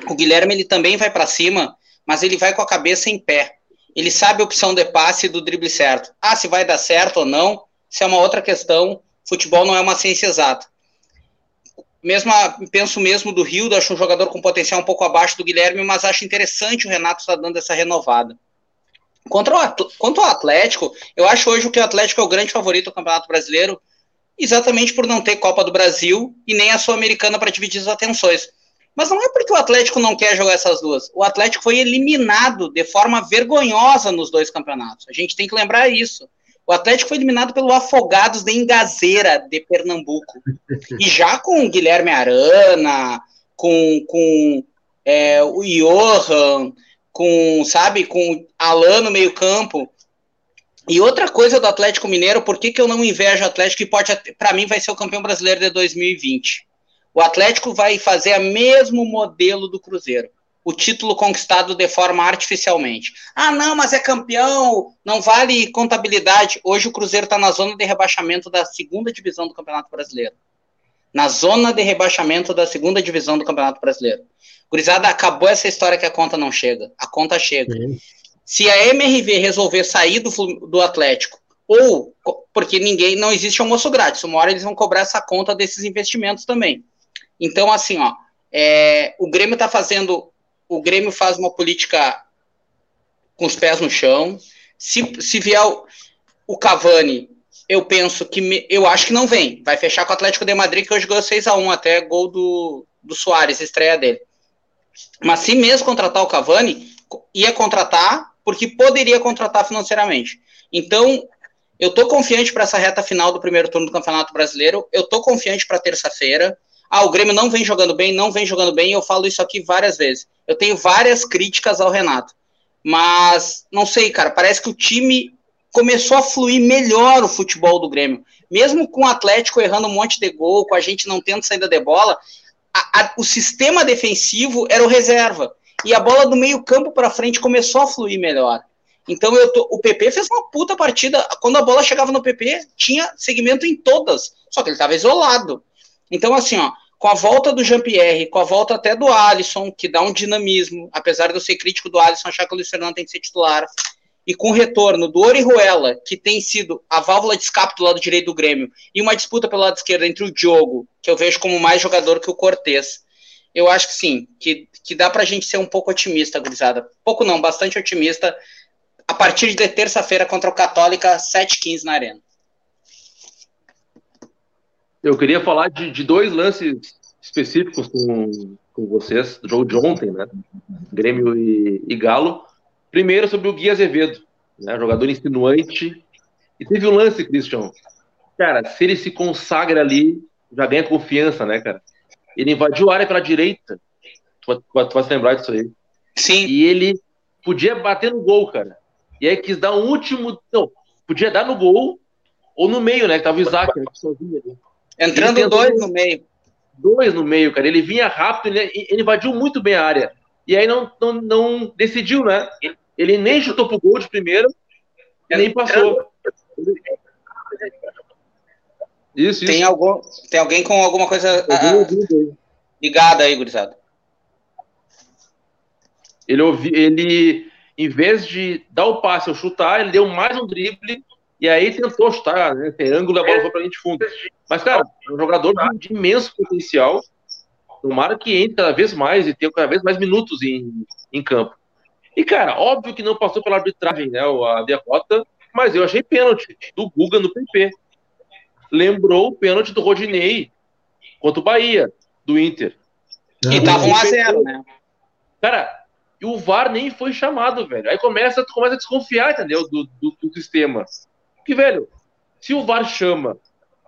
O Guilherme ele também vai para cima, mas ele vai com a cabeça em pé. Ele sabe a opção de passe do drible certo. Ah, se vai dar certo ou não, isso é uma outra questão. Futebol não é uma ciência exata. Mesmo, penso mesmo do Rio, acho um jogador com potencial um pouco abaixo do Guilherme, mas acho interessante o Renato estar tá dando essa renovada. Contra o, quanto ao Atlético, eu acho hoje que o Atlético é o grande favorito do Campeonato Brasileiro, exatamente por não ter Copa do Brasil e nem a Sul-Americana para dividir as atenções. Mas não é porque o Atlético não quer jogar essas duas. O Atlético foi eliminado de forma vergonhosa nos dois campeonatos. A gente tem que lembrar isso. O Atlético foi eliminado pelo Afogados de Engazeira, de Pernambuco. E já com o Guilherme Arana, com, com é, o Johan, com, sabe, com Alan no meio campo, e outra coisa do Atlético Mineiro, por que, que eu não invejo o Atlético e pode, para mim, vai ser o campeão brasileiro de 2020? O Atlético vai fazer o mesmo modelo do Cruzeiro. O título conquistado de forma artificialmente. Ah, não, mas é campeão, não vale contabilidade. Hoje o Cruzeiro está na zona de rebaixamento da segunda divisão do Campeonato Brasileiro. Na zona de rebaixamento da segunda divisão do Campeonato Brasileiro. Gurizada, acabou essa história que a conta não chega. A conta chega. Sim. Se a MRV resolver sair do, do Atlético, ou porque ninguém, não existe almoço grátis, uma hora eles vão cobrar essa conta desses investimentos também. Então, assim, ó, é, o Grêmio está fazendo, o Grêmio faz uma política com os pés no chão. Se, se vier o, o Cavani, eu penso que, me, eu acho que não vem. Vai fechar com o Atlético de Madrid, que hoje ganhou 6 a 1 até gol do, do Soares, estreia dele. Mas se mesmo contratar o Cavani, ia contratar porque poderia contratar financeiramente. Então, eu tô confiante para essa reta final do primeiro turno do Campeonato Brasileiro. Eu tô confiante para terça-feira. Ah, o Grêmio não vem jogando bem, não vem jogando bem. Eu falo isso aqui várias vezes. Eu tenho várias críticas ao Renato. Mas, não sei, cara, parece que o time começou a fluir melhor o futebol do Grêmio. Mesmo com o Atlético errando um monte de gol, com a gente não tendo saída de bola, a, a, o sistema defensivo era o reserva e a bola do meio campo para frente começou a fluir melhor. Então tô, o PP fez uma puta partida. Quando a bola chegava no PP, tinha segmento em todas, só que ele estava isolado. Então assim, ó, com a volta do Jean-Pierre, com a volta até do Alisson, que dá um dinamismo, apesar de eu ser crítico do Alisson, achar que o Luiz Fernando tem que ser titular, e com o retorno do Orihuela, que tem sido a válvula de escape do lado direito do Grêmio, e uma disputa pelo lado esquerdo entre o Diogo, que eu vejo como mais jogador que o Cortez, eu acho que sim, que, que dá pra gente ser um pouco otimista, gurizada. Pouco não, bastante otimista. A partir de terça-feira contra o Católica, 7h15 na Arena. Eu queria falar de, de dois lances específicos com, com vocês, do jogo de ontem, né? Grêmio e, e Galo. Primeiro sobre o Gui Azevedo, né? jogador insinuante. E teve um lance, Christian. Cara, se ele se consagra ali, já ganha confiança, né, cara? Ele invadiu a área pela direita. Tu, tu, tu vai se lembrar disso aí. Sim. E ele podia bater no gol, cara. E aí quis dar um último. Não, podia dar no gol ou no meio, né? Que tava o Isaac né, sozinho ali. Entrando dois no meio. Dois no meio, cara. Ele vinha rápido, ele, ele invadiu muito bem a área. E aí não, não, não decidiu, né? Ele nem chutou pro gol de primeiro e nem passou. Isso, tem, isso. Algum, tem alguém com alguma coisa ah, ligada aí, gurizada? Ele, ouvi, ele, em vez de dar o passe ou chutar, ele deu mais um drible e aí tentou chutar, né? Tem ângulo, a bola foi pra de fundo. Mas, cara, é um jogador de, de imenso potencial. Tomara que entre cada vez mais e tenha cada vez mais minutos em, em campo. E, cara, óbvio que não passou pela arbitragem, né? A derrota, mas eu achei pênalti do Guga no PP lembrou o pênalti do Rodinei contra o Bahia, do Inter. E tava 1x0, né? Cara, e o VAR nem foi chamado, velho. Aí começa, tu começa a desconfiar, entendeu? Do, do, do sistema. Que, velho, se o VAR chama,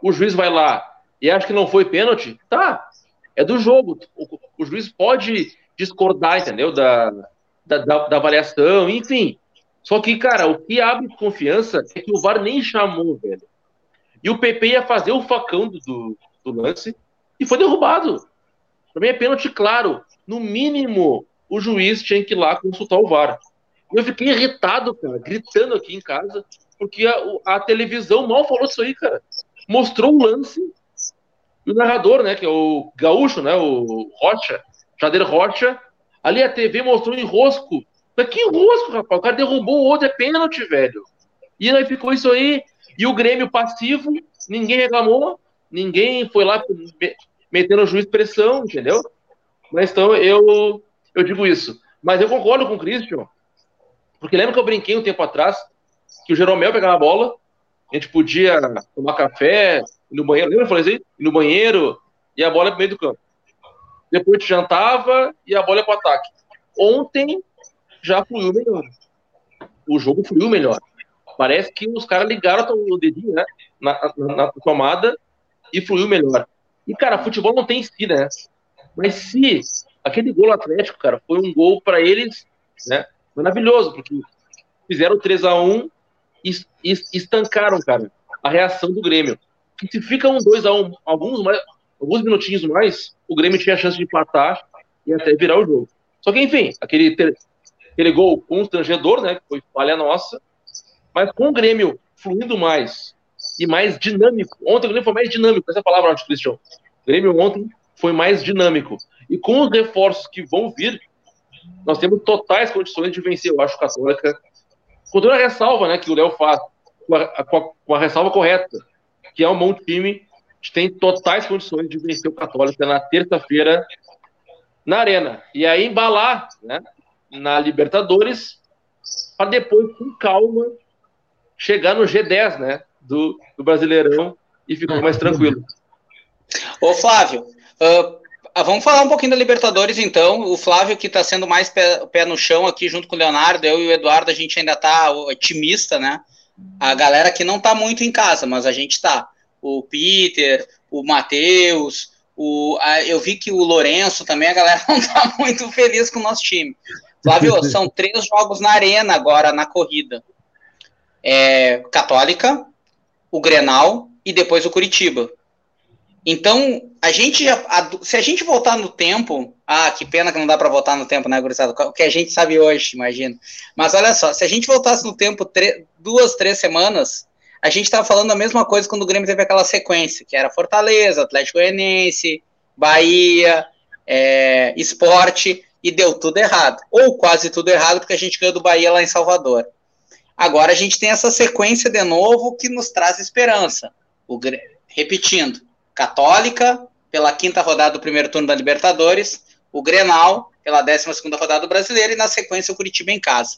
o juiz vai lá e acha que não foi pênalti, tá, é do jogo. O, o juiz pode discordar, entendeu? Da, da, da, da, avaliação, enfim. Só que, cara, o que abre confiança é que o VAR nem chamou, velho. E o PP ia fazer o facão do, do lance e foi derrubado. Pra mim é pênalti claro. No mínimo, o juiz tinha que ir lá consultar o VAR. Eu fiquei irritado, cara, gritando aqui em casa, porque a, a televisão mal falou disso aí, cara. Mostrou o lance e o narrador, né, que é o gaúcho, né, o Rocha, Jader Rocha, ali a TV mostrou um enrosco. Mas que enrosco, rapaz? O cara derrubou o outro, é pênalti, velho. E aí ficou isso aí, e o Grêmio passivo, ninguém reclamou, ninguém foi lá metendo o juiz pressão, entendeu? Mas então eu, eu digo isso. Mas eu concordo com o Christian, porque lembra que eu brinquei um tempo atrás que o Jeromel pegava a bola, a gente podia tomar café, ir no banheiro, lembra eu falei assim? Ir no banheiro e a bola é pro meio do campo. Depois jantava e a bola é pro ataque. Ontem já fluiu melhor. O jogo fluiu melhor. Parece que os caras ligaram o dedinho né, na, na, na tomada e fluiu melhor. E, cara, futebol não tem si, né? Mas se aquele gol Atlético, cara, foi um gol para eles, né? Maravilhoso, porque fizeram 3 a 1 e, e estancaram, cara, a reação do Grêmio. E se fica um 2 a 1 alguns, mais, alguns minutinhos mais, o Grêmio tinha a chance de empatar e até virar o jogo. Só que, enfim, aquele, aquele gol constrangedor, né? Que foi falha nossa, mas com o Grêmio fluindo mais, e mais dinâmico. Ontem o Grêmio foi mais dinâmico, essa é a palavra, Cristian. O Grêmio ontem foi mais dinâmico. E com os reforços que vão vir, nós temos totais condições de vencer, eu acho, o Católica. Com toda a ressalva né, que o Léo faz, com a, com, a, com a, ressalva correta, que é um bom time, gente tem totais condições de vencer o Católica na terça-feira na Arena. E aí embalar né, na Libertadores, para depois, com calma, chegar no G10, né? do, do Brasileirão e ficou mais tranquilo. Ô Flávio, uh, vamos falar um pouquinho da Libertadores então. O Flávio que está sendo mais pé, pé, no chão aqui junto com o Leonardo, eu e o Eduardo, a gente ainda está otimista, né? A galera que não está muito em casa, mas a gente está. O Peter, o Matheus, o, a, eu vi que o Lourenço também, a galera não está muito feliz com o nosso time. Flávio, são três jogos na arena agora, na corrida. É, Católica, o Grenal e depois o Curitiba. Então, a gente já, a, se a gente voltar no tempo, ah, que pena que não dá para voltar no tempo, né, gurizada? O que a gente sabe hoje, imagina. Mas olha só, se a gente voltasse no tempo duas, três semanas, a gente estava falando a mesma coisa quando o Grêmio teve aquela sequência, que era Fortaleza, Atlético Goianiense, Bahia, é, Esporte, e deu tudo errado. Ou quase tudo errado, porque a gente ganhou do Bahia lá em Salvador. Agora a gente tem essa sequência de novo que nos traz esperança. O, repetindo, Católica, pela quinta rodada do primeiro turno da Libertadores, o Grenal, pela décima segunda rodada do Brasileiro, e na sequência o Curitiba em casa.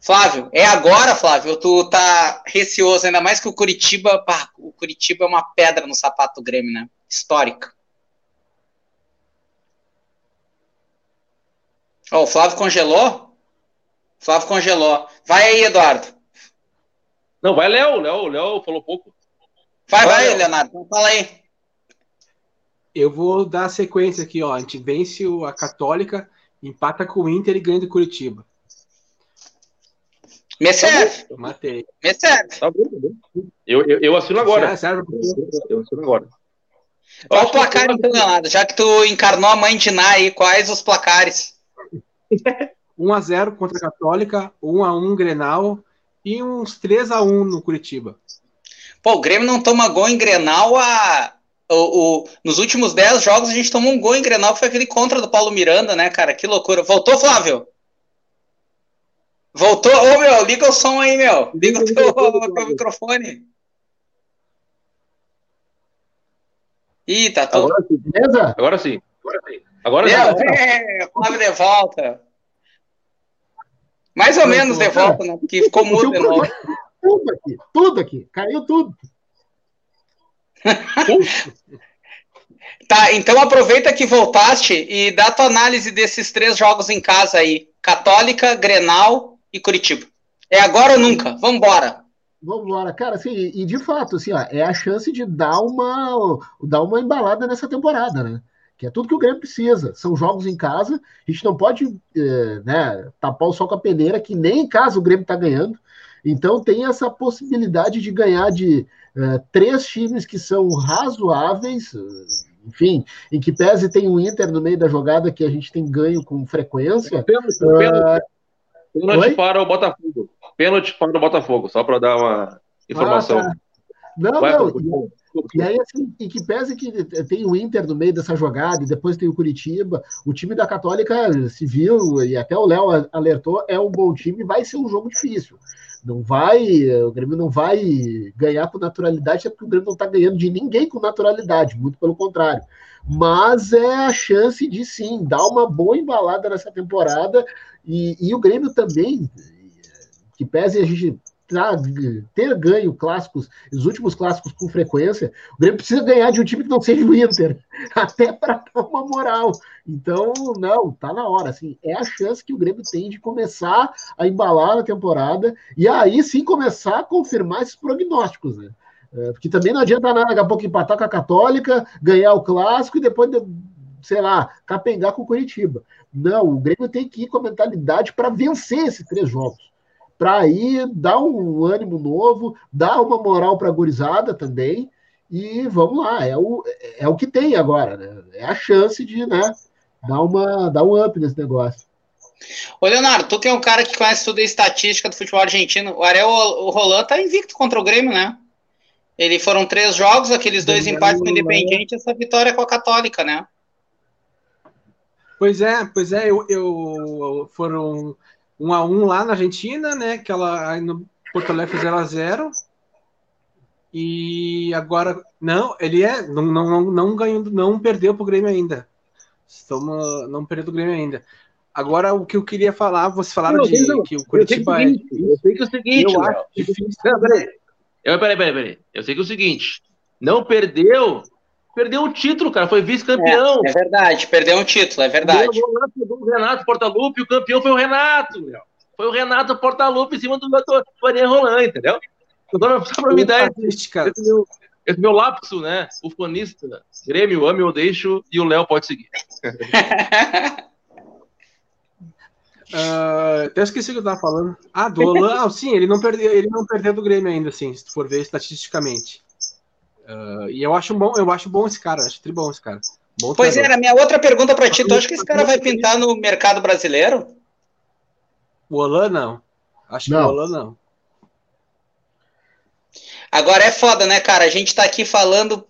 Flávio, é agora, Flávio, tu tá receoso, ainda mais que o Curitiba, pá, o Curitiba é uma pedra no sapato do Grêmio, né? Histórica. Oh, o Flávio congelou? Flávio congelou. Vai aí, Eduardo. Não, vai Léo. Léo, Léo falou pouco. Vai, vai, vai Leonardo. Fala aí. Eu vou dar a sequência aqui, ó. A gente vence a Católica, empata com o Inter e ganha do Curitiba. Me serve. Eu matei. Me serve. Tá bom, tá bom. Eu, eu, eu assino agora. Serve, eu assino agora. Qual o placar, então, Leonardo? Já que tu encarnou a mãe de Ná aí, quais os placares? 1x0 contra a Católica, 1x1 Grenal e uns 3x1 no Curitiba. Pô, o Grêmio não toma gol em Grenal a. O, o, nos últimos 10 jogos a gente tomou um gol em Grenal, que foi aquele contra do Paulo Miranda, né, cara? Que loucura. Voltou, Flávio? Voltou? Ô, meu, liga o som aí, meu. Liga o teu, teu microfone. Ih, tá tudo. Agora sim. Beleza? Agora sim. Agora sim. Agora sim. É, Flávio de volta. Mais ou menos de volta, né? Porque ficou mudo de novo. Tudo aqui, tudo aqui, caiu tudo. tá, então aproveita que voltaste e dá tua análise desses três jogos em casa aí: Católica, Grenal e Curitiba. É agora ou nunca? Vambora. Vamos embora. Cara, assim, e de fato, assim, ó, é a chance de dar uma, dar uma embalada nessa temporada, né? Que é tudo que o Grêmio precisa. São jogos em casa, a gente não pode é, né, tapar o sol com a peneira, que nem em casa o Grêmio está ganhando. Então tem essa possibilidade de ganhar de é, três times que são razoáveis, enfim, em que pese tem o Inter no meio da jogada que a gente tem ganho com frequência. Pênalti, uh, pênalti para o Botafogo. Pênalti para o Botafogo, só para dar uma informação. Ah, tá. Não, Vai, não. E, e, aí, assim, e que pese que tem o Inter no meio dessa jogada, e depois tem o Curitiba, o time da Católica se viu, e até o Léo alertou, é um bom time, vai ser um jogo difícil. Não vai, o Grêmio não vai ganhar com naturalidade, é porque o Grêmio não está ganhando de ninguém com naturalidade, muito pelo contrário. Mas é a chance de sim dar uma boa embalada nessa temporada. E, e o Grêmio também, que pese a gente ter ganho clássicos, os últimos clássicos com frequência, o Grêmio precisa ganhar de um time que não seja o Inter, até para uma moral. Então, não, tá na hora. Assim, é a chance que o Grêmio tem de começar a embalar a temporada e aí sim começar a confirmar esses prognósticos, né? É, porque também não adianta nada daqui a pouco empatar com a Católica, ganhar o clássico e depois, sei lá, capengar com o Curitiba. Não, o Grêmio tem que ir com a mentalidade para vencer esses três jogos para aí dar um ânimo novo, dar uma moral para a gurizada também. E vamos lá, é o, é o que tem agora, né? É a chance de né, dar, uma, dar um up nesse negócio. Ô, Leonardo, tu que é um cara que conhece tudo a estatística do futebol argentino, o Ariel o Roland tá invicto contra o Grêmio, né? Ele foram três jogos, aqueles dois empates com o Independiente, essa vitória com a Católica, né? Pois é, pois é, eu, eu foram um a um lá na Argentina, né? Que ela aí no Porto Alegre 0 a 0 e agora não, ele é não não não, não ganhou, não perdeu pro Grêmio ainda. Estamos não perdeu do Grêmio ainda. Agora o que eu queria falar, vocês falaram não, de não, que o Curitiba é Eu sei que é o seguinte, eu acho difícil. Não, peraí. Eu, peraí, peraí, peraí. Eu sei que é o seguinte, não perdeu Perdeu um título, cara, foi vice-campeão. É, é, verdade, perdeu um título, é verdade. O Renato Portaluppi, o campeão foi o Renato, meu. Foi o Renato Portaluppi em cima do, Ariel Roland, entendeu? Só pra me dar esse, esse, meu, esse meu lapso, né? Ufanista, Grêmio, ame ou deixo, e o Léo pode seguir. Uh, até esqueci o que eu tava falando. Ah, do Olan. Ah, sim, ele não, perdeu, ele não perdeu do Grêmio ainda, sim, se tu for ver estatisticamente. Uh, e eu acho bom, eu acho bom esse cara, acho tribom esse cara. Bom pois é, a minha outra pergunta para ti, tu acha que esse cara vai pintar no mercado brasileiro? O Olan não. Acho não. que o Olan não. Agora é foda, né, cara? A gente tá aqui falando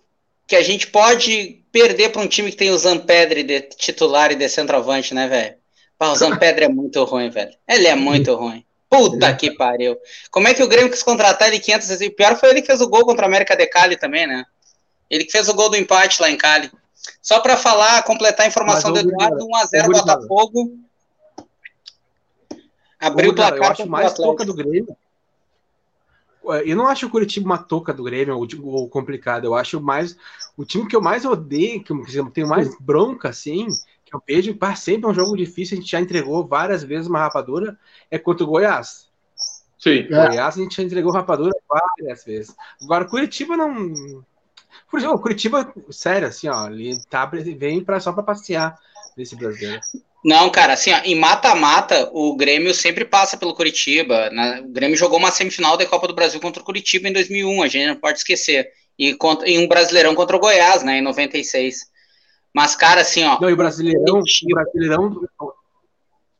que a gente pode perder para um time que tem o Zampedre de titular e de centroavante, né, velho? O Zampedre é muito ruim, velho. Ele é muito ruim. Puta que pariu. Como é que o Grêmio quis contratar ele 500 vezes? O pior foi ele que fez o gol contra a América de Cali também, né? Ele que fez o gol do empate lá em Cali. Só para falar, completar a informação do Eduardo, 1x0 Botafogo. Abriu o placar. Eu acho mais toca do Grêmio. Eu não acho o Curitiba uma toca do Grêmio ou, ou complicado. Eu acho mais. O time que eu mais odeio, que eu tenho mais bronca, assim, que eu vejo, pá, sempre é um jogo difícil, a gente já entregou várias vezes uma rapadura, é contra o Goiás. Sim. Goiás a gente já entregou rapadura várias vezes. Agora, Curitiba não. Curitiba, Curitiba sério, assim, ó, ele tá, vem pra, só para passear nesse brasileiro. Não, cara, assim, ó, em mata-mata, o Grêmio sempre passa pelo Curitiba. Né? O Grêmio jogou uma semifinal da Copa do Brasil contra o Curitiba em 2001, a gente não pode esquecer. E, contra, e um Brasileirão contra o Goiás, né, em 96. Mas, cara, assim, ó. Não, e o Brasileirão, o Brasileirão,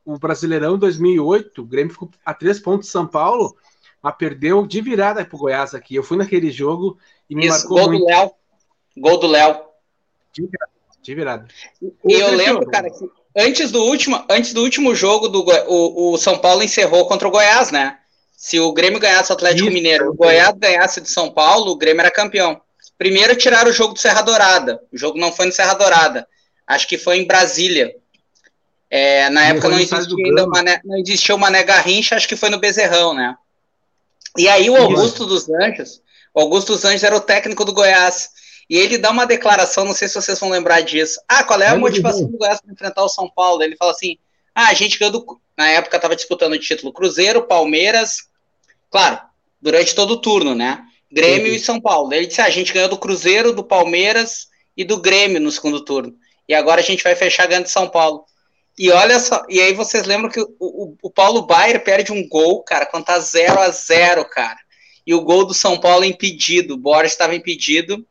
o Brasileirão 2008, o Grêmio ficou a três pontos de São Paulo, mas perdeu de virada pro Goiás aqui. Eu fui naquele jogo e me Isso, marcou gol muito. do Léo. Gol do Léo. De virada. De virada. E eu lembro, cara, que antes do último, antes do último jogo, do, o, o São Paulo encerrou contra o Goiás, né? Se o Grêmio ganhasse o Atlético Isso, Mineiro, o Goiás ganhasse de São Paulo, o Grêmio era campeão. Primeiro tiraram o jogo do Serra Dourada. O jogo não foi no Serra Dourada. Acho que foi em Brasília. É, na época não existia ainda Mané, não existia o Mané Garrincha, acho que foi no Bezerrão, né? E aí o Augusto Isso. dos Anjos, o Augusto dos Anjos era o técnico do Goiás. E ele dá uma declaração, não sei se vocês vão lembrar disso. Ah, qual é a motivação do Goiás para enfrentar o São Paulo? Ele fala assim: ah, a gente ganhou, do, na época estava disputando o título Cruzeiro, Palmeiras. Claro, durante todo o turno, né? Grêmio e São Paulo. Ele disse: ah, a gente ganhou do Cruzeiro, do Palmeiras e do Grêmio no segundo turno. E agora a gente vai fechar ganhando de São Paulo. E olha só, e aí vocês lembram que o, o, o Paulo Baier perde um gol, cara, quando tá 0 a 0 cara. E o gol do São Paulo é impedido. O Borges estava impedido.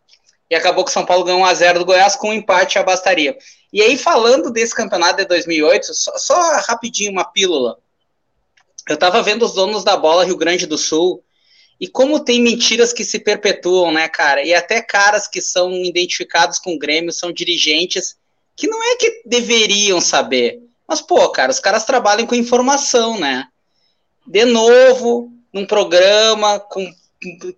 E acabou que o São Paulo ganhou 1 a 0 do Goiás com um empate a bastaria. E aí, falando desse campeonato de 2008, só, só rapidinho uma pílula. Eu tava vendo os donos da bola Rio Grande do Sul e como tem mentiras que se perpetuam, né, cara? E até caras que são identificados com o Grêmio são dirigentes que não é que deveriam saber. Mas, pô, cara, os caras trabalham com informação, né? De novo, num programa com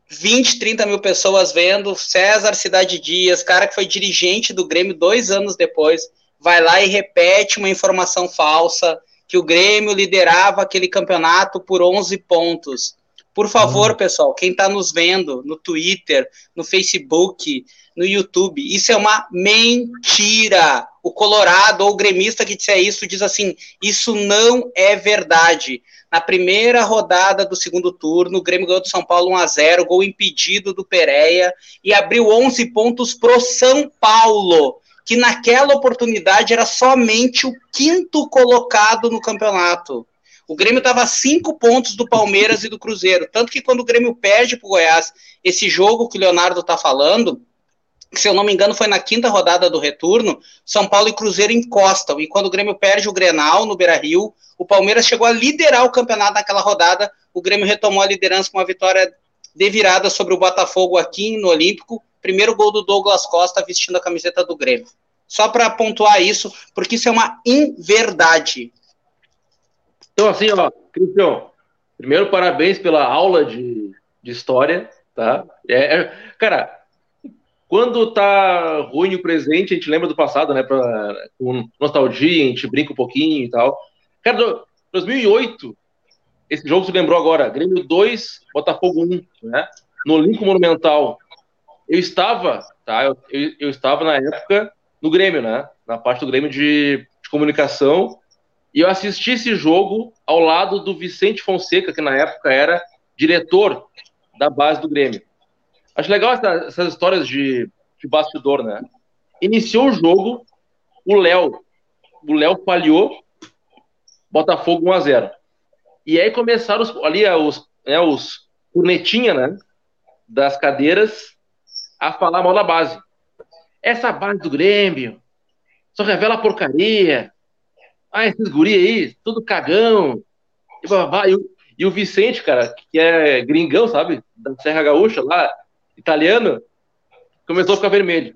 20, 30 mil pessoas vendo, César Cidade Dias, cara que foi dirigente do Grêmio dois anos depois, vai lá e repete uma informação falsa, que o Grêmio liderava aquele campeonato por 11 pontos. Por favor, uhum. pessoal, quem está nos vendo no Twitter, no Facebook, no YouTube, isso é uma mentira. O Colorado ou o gremista que disser isso diz assim: isso não é verdade. Na primeira rodada do segundo turno, o Grêmio ganhou do São Paulo 1 a 0 gol impedido do Pereira e abriu 11 pontos pro São Paulo, que naquela oportunidade era somente o quinto colocado no campeonato. O Grêmio estava a cinco pontos do Palmeiras e do Cruzeiro. Tanto que quando o Grêmio perde para o Goiás, esse jogo que o Leonardo está falando, que se eu não me engano foi na quinta rodada do retorno, São Paulo e Cruzeiro encostam. E quando o Grêmio perde o Grenal no Beira Rio, o Palmeiras chegou a liderar o campeonato naquela rodada. O Grêmio retomou a liderança com uma vitória de virada sobre o Botafogo aqui no Olímpico. Primeiro gol do Douglas Costa vestindo a camiseta do Grêmio. Só para pontuar isso, porque isso é uma inverdade. Então, assim, ó, Cristian, primeiro parabéns pela aula de, de história, tá? É, é, cara, quando tá ruim o presente, a gente lembra do passado, né? Pra, com nostalgia, a gente brinca um pouquinho e tal. Cara, 2008, esse jogo se lembrou agora, Grêmio 2, Botafogo 1, né? No Olímpico Monumental. Eu estava, tá? Eu, eu, eu, estava na época no Grêmio, né? Na parte do Grêmio de, de comunicação e eu assisti esse jogo ao lado do Vicente Fonseca, que na época era diretor da base do Grêmio. Acho legal essa, essas histórias de, de bastidor, né? Iniciou o jogo, o Léo, o Léo falhou, Botafogo 1 a 0. E aí começaram os, ali os, né, os cornetinha, né, das cadeiras a falar mal da base. Essa base do Grêmio só revela porcaria, ah, esses guri aí, tudo cagão. E, babá, e, o, e o Vicente, cara, que é gringão, sabe? Da Serra Gaúcha, lá, italiano, começou a ficar vermelho.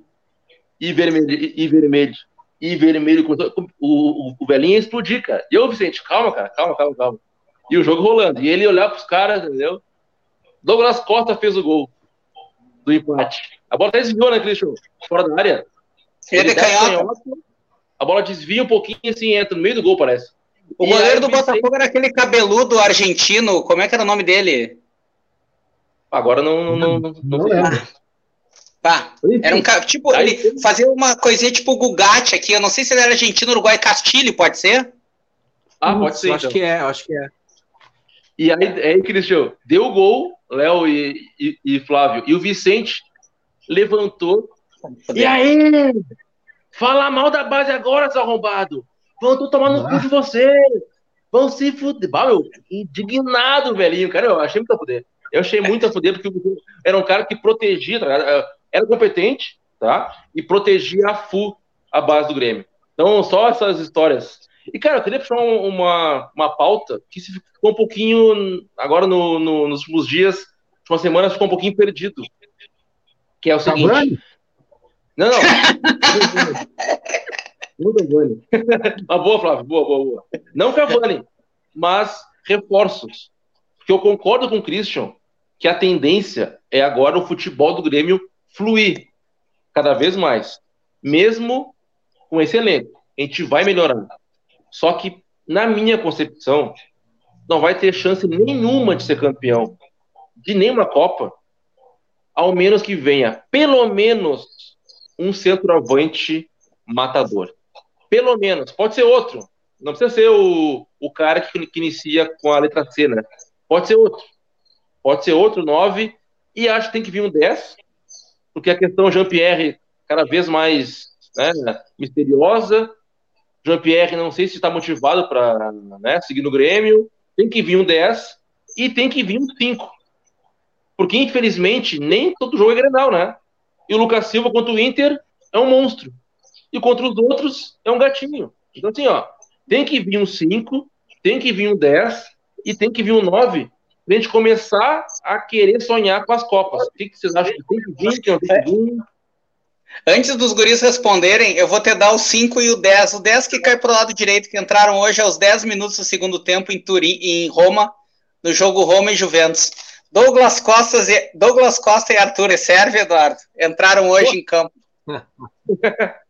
E vermelho, e, e vermelho, e vermelho. Começou, o, o, o velhinho ia explodir, cara. E eu, Vicente, calma, cara, calma, calma, calma. E o jogo rolando. E ele olhar pros caras, entendeu? Douglas Costa fez o gol do empate. A bola até desviou, né, Christian? Fora da área. Ele, ele canhota a bola desvia um pouquinho assim, entra no meio do gol, parece. O goleiro do Botafogo era aquele cabeludo argentino, como é que era o nome dele? Agora não, não, não, não, não lembro. Tá. Era um tipo, ele fazia uma coisinha tipo Gugatti aqui. Eu não sei se ele era argentino, Uruguai, Castilho, pode ser? Ah, pode ser. Acho então. que é, acho que é. E aí, aí Cristian, deu o gol, Léo e, e, e, Flávio. E o Vicente levantou. E aí? Fala mal da base agora, seu arrombado. Vão tomar no cu de você. Vão se fuder. Bah, meu, indignado, velhinho, cara. Eu achei muito a fuder. Eu achei muito a fuder, porque era um cara que protegia, tá era competente, tá? E protegia a FU, a base do Grêmio. Então, só essas histórias. E, cara, eu queria puxar uma, uma pauta que ficou um pouquinho, agora no, no, nos últimos dias, uma semana, ficou um pouquinho perdido. Que é o seguinte. Tá não, não. não Cavani. ah, boa, Flávio, boa, boa, boa. Não Cavani, mas reforços. Porque eu concordo com o Christian que a tendência é agora o futebol do Grêmio fluir cada vez mais. Mesmo com esse elenco. A gente vai melhorando. Só que, na minha concepção, não vai ter chance nenhuma de ser campeão de nenhuma Copa, ao menos que venha pelo menos um centroavante matador. Pelo menos. Pode ser outro. Não precisa ser o, o cara que, que inicia com a letra C, né? Pode ser outro. pode ser outro 9, e acho que tem que vir um 10, porque a questão Jean-Pierre cada vez mais né, misteriosa. Jean-Pierre não sei se está motivado para né, seguir no Grêmio. Tem que vir um 10 e tem que vir um 5. Porque, infelizmente, nem todo jogo é Grenal, né? E o Lucas Silva contra o Inter é um monstro. E contra os outros é um gatinho. Então, assim, ó, tem que vir um 5, tem que vir um 10 e tem que vir um 9 pra gente começar a querer sonhar com as Copas. O que, vocês acham que tem que vir, tem que vir? Antes dos guris responderem, eu vou te dar o 5 e o 10. O 10 que cai pro lado direito, que entraram hoje aos 10 minutos do segundo tempo em Turim, em Roma, no jogo Roma e Juventus. Douglas, Costas e, Douglas Costa e Arthur, serve, Eduardo? Entraram hoje em campo.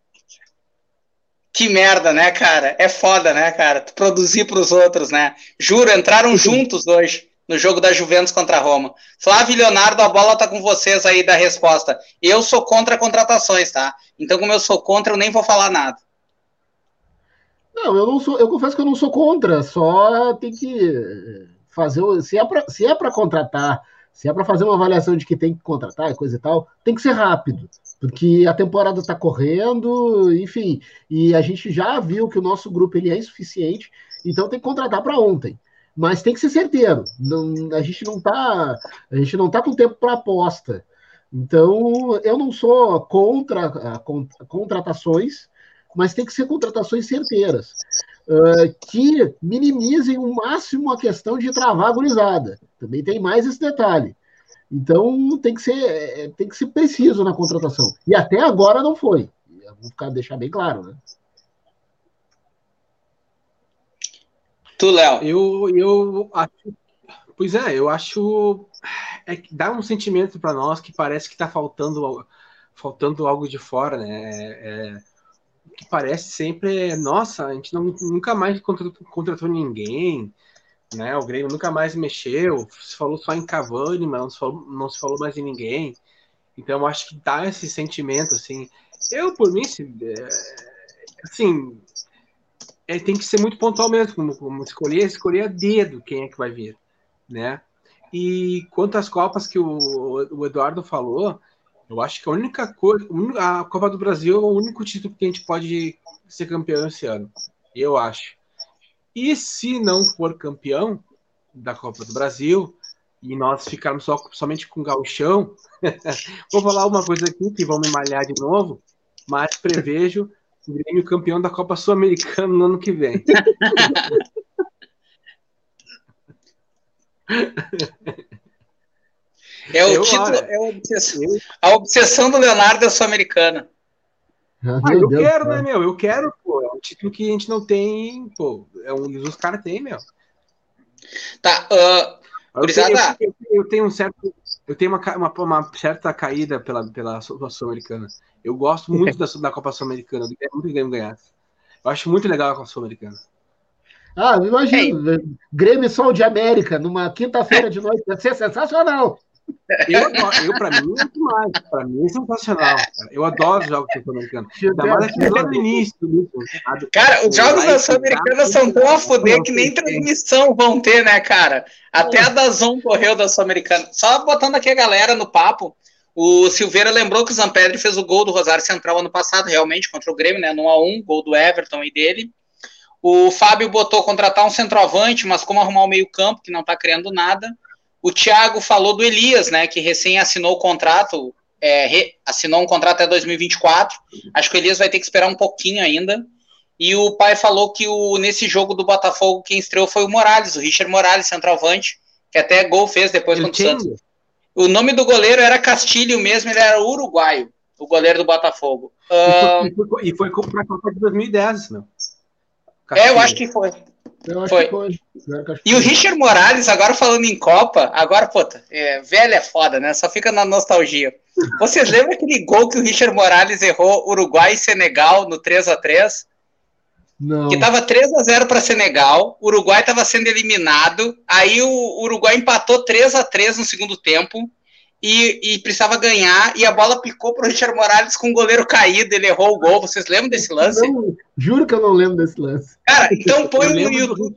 que merda, né, cara? É foda, né, cara? Produzir para os outros, né? Juro, entraram juntos hoje no jogo da Juventus contra a Roma. Flávio Leonardo, a bola tá com vocês aí da resposta. Eu sou contra contratações, tá? Então, como eu sou contra, eu nem vou falar nada. Não, eu não sou, eu confesso que eu não sou contra, só tem que fazer, se é para se é para contratar, se é para fazer uma avaliação de que tem que contratar e coisa e tal, tem que ser rápido, porque a temporada está correndo, enfim, e a gente já viu que o nosso grupo ele é insuficiente, então tem que contratar para ontem mas tem que ser certeiro. Não, a gente não está a gente não tá com tempo para aposta. Então, eu não sou contra a, a contratações, mas tem que ser contratações certeiras, uh, que minimizem o máximo a questão de travar a gurizada. Também tem mais esse detalhe. Então, tem que ser, é, tem que ser preciso na contratação. E até agora não foi. Vou ficar, deixar bem claro, né? Tu, Léo. Eu, eu acho. Pois é, eu acho. É, dá um sentimento para nós que parece que está faltando, faltando algo de fora, né? É, é, que parece sempre. Nossa, a gente não, nunca mais contratou, contratou ninguém. Né? O Grêmio nunca mais mexeu. Se falou só em Cavani, mas não se falou, não se falou mais em ninguém. Então acho que dá esse sentimento, assim. Eu, por mim, se, é, assim, é, tem que ser muito pontual mesmo, como, como, escolher, escolher a dedo quem é que vai vir, né? E quanto às Copas que o, o Eduardo falou, eu acho que a única coisa, a Copa do Brasil é o único título que a gente pode ser campeão esse ano, eu acho. E se não for campeão da Copa do Brasil e nós ficarmos só, somente com gauchão, vou falar uma coisa aqui que vão me malhar de novo, mas prevejo o Grêmio campeão da Copa Sul-Americana no ano que vem. É o eu, título, é a obsessão, a obsessão do Leonardo é Sul-Americana. Ah, eu Deus quero, Deus. né, meu? Eu quero, pô. É um título que a gente não tem, pô. É um os caras têm, meu. Tá, uh, eu, tenho, eu, eu, tenho, um certo. Eu tenho uma, uma, uma certa caída pela, pela Sul-Americana. Eu gosto muito da, da Copa Sul-Americana, do muito que Grêmio ganhar. Eu acho muito legal a Copa Sul-Americana. Ah, imagina, Grêmio Sol de América, numa quinta-feira de noite, deve ser sensacional. Eu, eu para mim, é demais. Para mim é sensacional. Cara. Eu adoro os jogos sul-americanos. Ainda mais aqui lá no início. Cara, os jogos da Sul-Americana são tão a foder que nem transmissão vão ter, né, cara? Até a Dazon correu da Sul-Americana. Só botando aqui a galera no papo. O Silveira lembrou que o Zampedri fez o gol do Rosário Central ano passado, realmente, contra o Grêmio, né? No 1x1, gol do Everton e dele. O Fábio botou contratar um centroavante, mas como arrumar o meio-campo, que não tá criando nada. O Thiago falou do Elias, né? Que recém assinou o contrato, é, re, assinou um contrato até 2024. Acho que o Elias vai ter que esperar um pouquinho ainda. E o pai falou que o, nesse jogo do Botafogo, quem estreou foi o Morales, o Richard Morales, centroavante, que até gol fez depois contra o Santos. O nome do goleiro era Castilho mesmo, ele era uruguaio, o goleiro do Botafogo. E foi, e foi, foi para a Copa de 2010, não? Castilho. É, eu acho que foi. Eu foi. foi. E o Richard Morales, agora falando em Copa, agora, puta, é, velho é foda, né? Só fica na nostalgia. Vocês lembram aquele gol que o Richard Morales errou Uruguai e Senegal no 3 a 3 não. Que tava 3 a 0 para Senegal, o Uruguai estava sendo eliminado, aí o Uruguai empatou 3 a 3 no segundo tempo e, e precisava ganhar e a bola picou pro Richard Morales com o goleiro caído, ele errou o gol. Vocês lembram desse lance? Não, juro que eu não lembro desse lance. Cara, então põe no YouTube.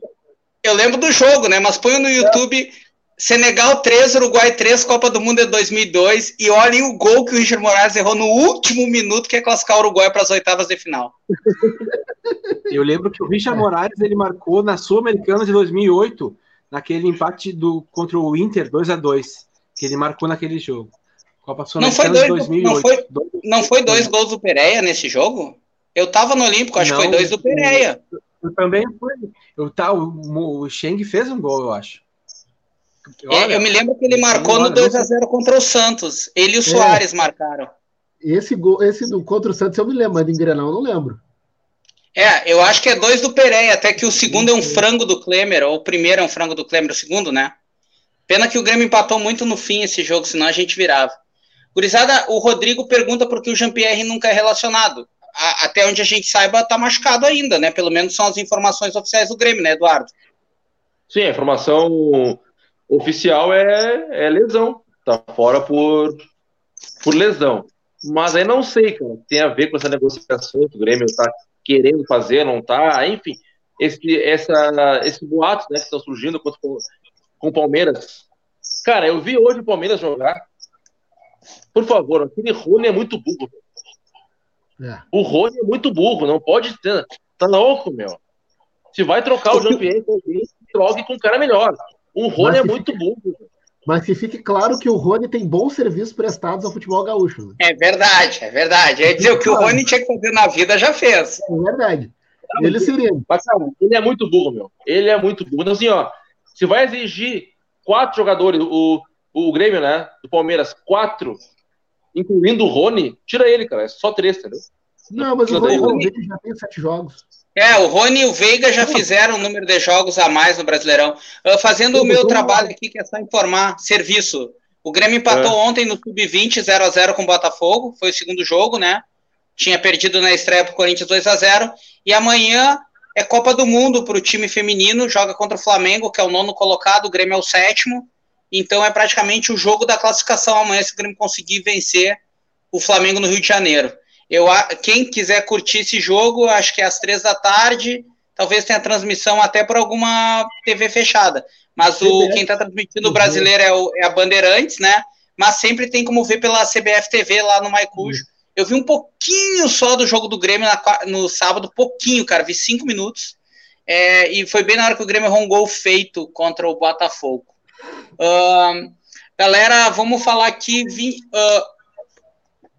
Eu lembro do jogo, né? Mas põe no YouTube Senegal 3, Uruguai 3, Copa do Mundo de 2002. E olhem o gol que o Richard Moraes errou no último minuto, que é classificar o Uruguai para as oitavas de final. Eu lembro que o Richard Moraes ele marcou na Sul-Americana de 2008, naquele empate do, contra o Inter 2 a 2 que ele marcou naquele jogo. Copa Sul-Americana de 2008. Não foi, não foi dois gols do Pereira nesse jogo? Eu tava no Olímpico, acho não, que foi dois do Pereira. Eu também fui. Eu, tá, o, o Cheng fez um gol, eu acho. Olha, é, eu me lembro que ele marcou no 2x0 contra o Santos. Ele e o é. Soares marcaram. Esse gol, esse do contra o Santos eu me lembro, mas do Engrenal eu não lembro. É, eu acho que é dois do Pereira, até que o segundo é um frango do Klemer, ou o primeiro é um frango do Klemer, o segundo, né? Pena que o Grêmio empatou muito no fim esse jogo, senão a gente virava. Gurizada, o Rodrigo pergunta por que o Jean-Pierre nunca é relacionado. A, até onde a gente saiba, tá machucado ainda, né? Pelo menos são as informações oficiais do Grêmio, né, Eduardo? Sim, a informação oficial é, é lesão. Tá fora por, por lesão. Mas aí não sei, cara. Tem a ver com essa negociação que o Grêmio tá querendo fazer, não tá? Enfim, esse, essa, esse boatos né, que estão surgindo com, com o Palmeiras. Cara, eu vi hoje o Palmeiras jogar. Por favor, aquele Rony é muito burro. É. O Rony é muito burro, não pode ter. Tá louco, meu. Se vai trocar o Jean-Pierre, troque com um cara melhor. O Rony é muito fique, burro. Mas que fique claro que o Rony tem bons serviços prestados ao futebol gaúcho. Né? É verdade, é verdade. É dizer, o que o Rony tinha que fazer na vida já fez. É verdade. Ele seria. Mas, cara, ele é muito burro, meu. Ele é muito burro. Então, assim, ó, se vai exigir quatro jogadores, o, o Grêmio, né, do Palmeiras, quatro, incluindo o Rony, tira ele, cara. É só três, entendeu? Não, mas o Rony já tem sete jogos. É, o Rony e o Veiga já fizeram um número de jogos a mais no Brasileirão. Uh, fazendo o meu trabalho aqui, que é só informar, serviço. O Grêmio empatou é. ontem no Sub-20, 0x0 com o Botafogo, foi o segundo jogo, né? Tinha perdido na estreia pro Corinthians 2x0. E amanhã é Copa do Mundo para o time feminino, joga contra o Flamengo, que é o nono colocado, o Grêmio é o sétimo. Então é praticamente o jogo da classificação amanhã, se o Grêmio conseguir vencer o Flamengo no Rio de Janeiro. Eu, quem quiser curtir esse jogo, acho que é às três da tarde. Talvez tenha transmissão até por alguma TV fechada. Mas o, quem está transmitindo o brasileiro é, o, é, a Bandeirantes, né? Mas sempre tem como ver pela CBF TV lá no Maicujo. Eu vi um pouquinho só do jogo do Grêmio na, no sábado, pouquinho, cara. Vi cinco minutos. É, e foi bem na hora que o Grêmio errou um gol feito contra o Botafogo. Uh, galera, vamos falar aqui. Vi, uh,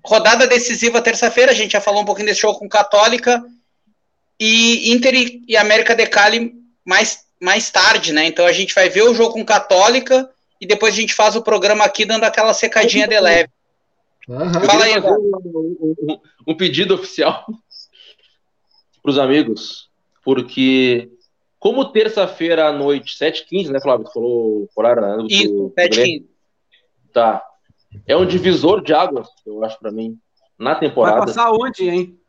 rodada decisiva terça-feira, a gente já falou um pouquinho desse jogo com Católica e Inter e América de Cali mais, mais tarde, né? Então a gente vai ver o jogo com Católica e depois a gente faz o programa aqui dando aquela secadinha de leve. Uhum. Fala aí, um, um, um, pedido oficial para os amigos, porque como terça-feira à noite, 7h15, né, Flávio? Tu falou horário, né? Isso, 7h15. Tá. É um divisor de águas, eu acho, para mim, na temporada. Vai passar onde, hein?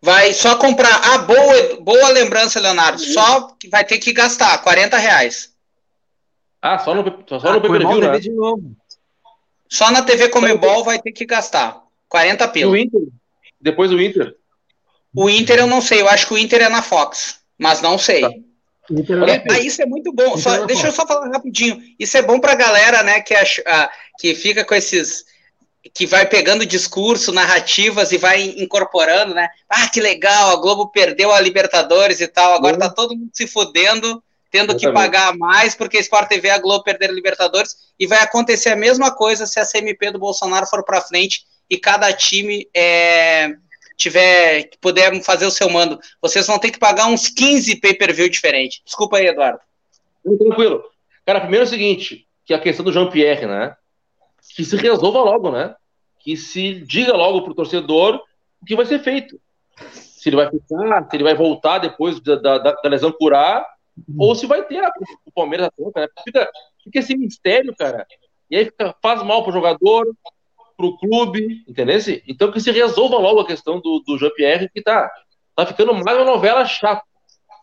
Vai só comprar. Ah, boa, boa lembrança, Leonardo. Só vai ter que gastar 40 reais. Ah, só no, só ah, no pay-per-view, né? De novo. Só na TV Comebol vai ter que gastar 40 pila. E o Inter? Depois o Inter? O Inter eu não sei. Eu acho que o Inter é na Fox, mas não sei. Tá. É, ah, isso é muito bom. Só, deixa eu só falar rapidinho. Isso é bom para a galera, né, que, ach, ah, que fica com esses. que vai pegando discurso, narrativas e vai incorporando, né? Ah, que legal, a Globo perdeu a Libertadores e tal. Agora uhum. tá todo mundo se fodendo, tendo que pagar mais porque a Sport TV e a Globo perderam Libertadores. E vai acontecer a mesma coisa se a CMP do Bolsonaro for para frente e cada time é tiver, puder fazer o seu mando, vocês vão ter que pagar uns 15 pay-per-view diferentes. Desculpa aí, Eduardo. Tranquilo. Cara, primeiro é o seguinte, que a questão do Jean-Pierre, né? Que se resolva logo, né? Que se diga logo pro torcedor o que vai ser feito. Se ele vai ficar, se ele vai voltar depois da, da, da lesão curar, ou se vai ter a, o Palmeiras a conta, né? Fica, fica esse mistério, cara. E aí fica, faz mal pro jogador, para o clube, entendeu? Então que se resolva logo a questão do, do Jean-Pierre, que tá, tá ficando mais uma novela chata,